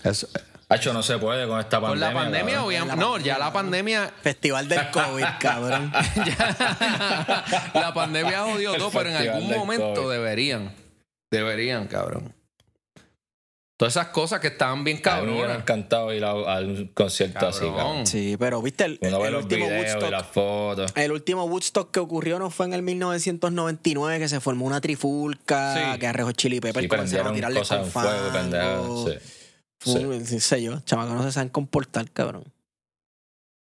Eso- Hacho, no se puede con esta con pandemia. la pandemia, cabrón. obviamente. La No, pandemia, ya la pandemia. Festival del COVID, <laughs> cabrón. ya- la pandemia jodió todo, pero en algún momento COVID. deberían. Deberían, cabrón. Todas esas cosas que estaban bien A mí me hubiera cabronas. encantado ir a, a un concierto así, Cabrón. Sí, pero viste el, Uno ve el los último Woodstock. las fotos. El último Woodstock que ocurrió no fue en el 1999 que se formó una trifulca, Sí. que arrejó Chili Peppers Sí, comenzaron a tirarle cosas con fuego, fango. pendejadas. Sí. Fue Sí. sí sé yo, chamacos no se saben comportar, cabrón.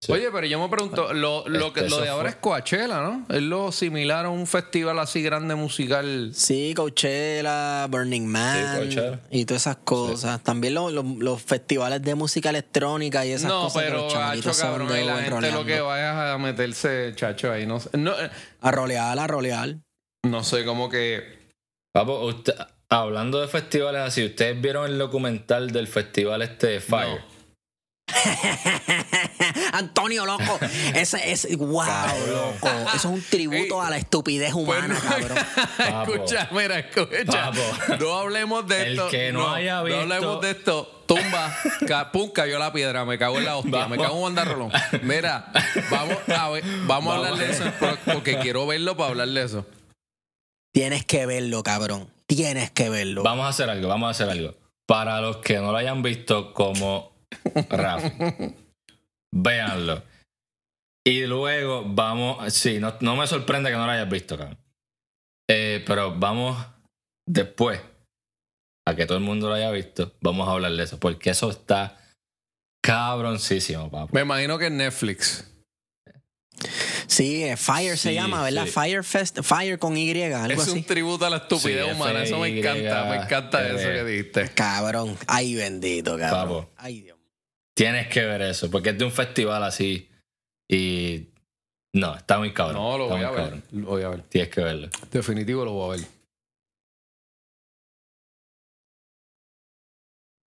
Sí. Oye, pero yo me pregunto, lo, lo, que, Este, lo de ahora fue. es Coachella, ¿no? Es lo similar a un festival así grande musical. Sí, Coachella, Burning Man Coachella. y todas esas cosas. También los, los- los festivales de música electrónica y esas no, cosas. que pero los hacho, chamaquitos se cabrón, ahí la gente lo que roleando. vaya a meterse, chacho, ahí no sé. No, eh, A rolear, a rolear. no sé, como que. Papo, usted- hablando de festivales así, ¿ustedes vieron el documental del festival este de Fire? <laughs> Antonio, loco. <laughs> Ese es. ¡Wow, loco! Eso es un tributo Ey, a la estupidez humana, Pues, cabrón. <laughs> Papo. escucha, mira, escucha. Papo. No hablemos de El esto. que no haya No visto- hablemos de esto. Tumba, ca- pum, cayó la piedra, me cago en la hostia, me Vamos. cago en Wanda Rolón. Mira, vamos a ver, vamos, a hablar de eso porque quiero verlo para hablar de eso. Tienes que verlo, cabrón. Tienes que verlo. Vamos a hacer algo, vamos a hacer algo. Para los que no lo hayan visto como Rafi, <laughs> véanlo. Y luego vamos. Sí, no, no me sorprende que no lo hayas visto, cabrón. Eh, pero vamos después a que todo el mundo lo haya visto. Vamos a hablar de eso, porque eso está cabroncísimo, papá. Me imagino que es Netflix. Sí, eh, Fire se llama, ¿verdad? sí. Fire Fest, Fire con Y, algo Es así. un tributo a la estupidez Sí, humana. Eso me encanta. Me encanta R. eso que dijiste. Cabrón. Ay, bendito, cabrón. Papo. Ay, Dios. Tienes que ver eso, porque es de un festival así. Y. No, está muy cabrón. No, lo voy a ver. cabrón. Lo voy a ver. Tienes que verlo. Definitivo lo voy a ver.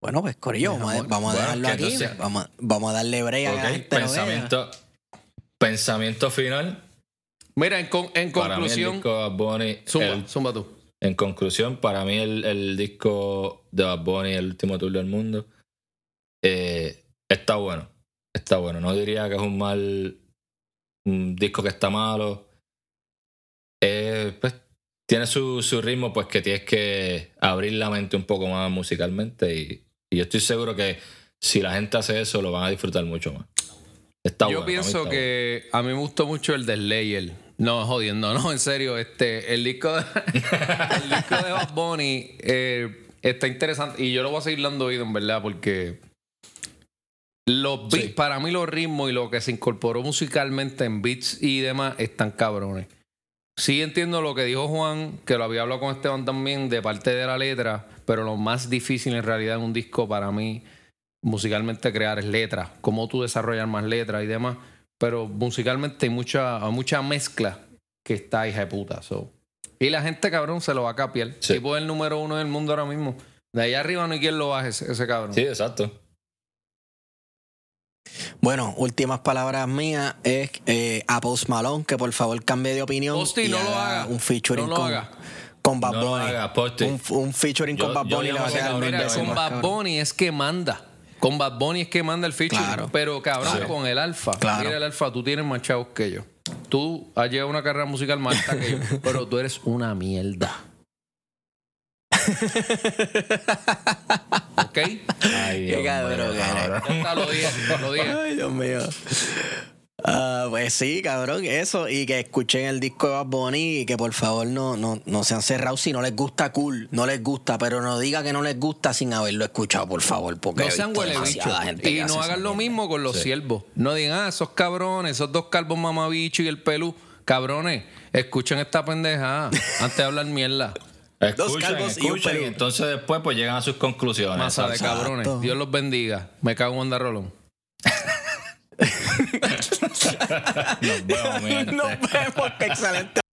Bueno, pues Corillo, vamos a, vamos a Bueno, dejarlo aquí. entonces- vamos, a- vamos a darle break a la gente vea. Pensamiento, final. Mira, en, con- en Para mí el conclusión. disco de Bad Bunny, Zumba, el- zumba tú. en conclusión, para mí el, el disco de Bad Bunny, el último tour del mundo, eh, está bueno. Está bueno. No diría que es un mal un disco que está malo. Eh, pues, tiene su, su ritmo, pues que tienes que abrir la mente un poco más musicalmente. Y, y yo estoy seguro que si la gente hace eso, lo van a disfrutar mucho más. Está Yo pienso está que a mí me gustó mucho el de Slayer. No, jodiendo, no, en serio. Este, el disco de, <laughs> el disco de Bad Bunny eh, está interesante. Y yo lo voy a seguir dando oído, en verdad, porque los beats, Sí. para mí los ritmos y lo que se incorporó musicalmente en beats y demás están cabrones. Sí entiendo lo que dijo Juan, que lo había hablado con Esteban también, de parte de la letra, pero lo más difícil en realidad en un disco para mí musicalmente crear es letras, cómo tú desarrollar más letras y demás, pero musicalmente hay mucha, mucha mezcla que está hija de puta. so. Y la gente, cabrón, se lo va a capiar. Sí. Tipo es el número uno del mundo ahora mismo. De ahí arriba no hay quien lo baje, ese, ese cabrón. Sí, exacto. Bueno, últimas palabras mías es eh, a Post Malone que por favor cambie de opinión. Posti, y no lo haga haga. Un featuring No lo con, haga. con Bad No lo Bunny. haga, Posti. un, un featuring Yo- con Bad yo Bunny va a quedar Mira, con Bad. Bunny es que manda. Con Bad Bunny es que manda el. Claro. Pero cabrón, Sí. con el Alfa. Claro. Mira el Alfa, tú tienes más chavos que yo. Tú has llevado una carrera musical más alta que yo. <laughs> pero tú eres una mierda. <laughs> ¿Ok? Ay, Qué Dios eres. cabrón. Ya está, lo dije. Lo dije. Ay, Dios mío. Ah, pues sí, cabrón, eso. Y que escuchen el disco de Bad Bunny y que por favor no, no, no sean cerrados. Si no les gusta, cool. No les gusta, pero no diga que no les gusta sin haberlo escuchado, por favor. Porque No sean huele bicho. Y no hagan lo mismo con los Sí. siervos. No digan, ah, esos cabrones, esos dos calvos mamabichos y el pelú. Cabrones, escuchen esta pendejada antes de hablar mierda. Escuchen, calvos y un escuchen, y entonces después pues llegan a sus conclusiones. Masa de cabrones. Dios los bendiga. Me cago en Wanda Rolón. <laughs> Nos vemos, excelente.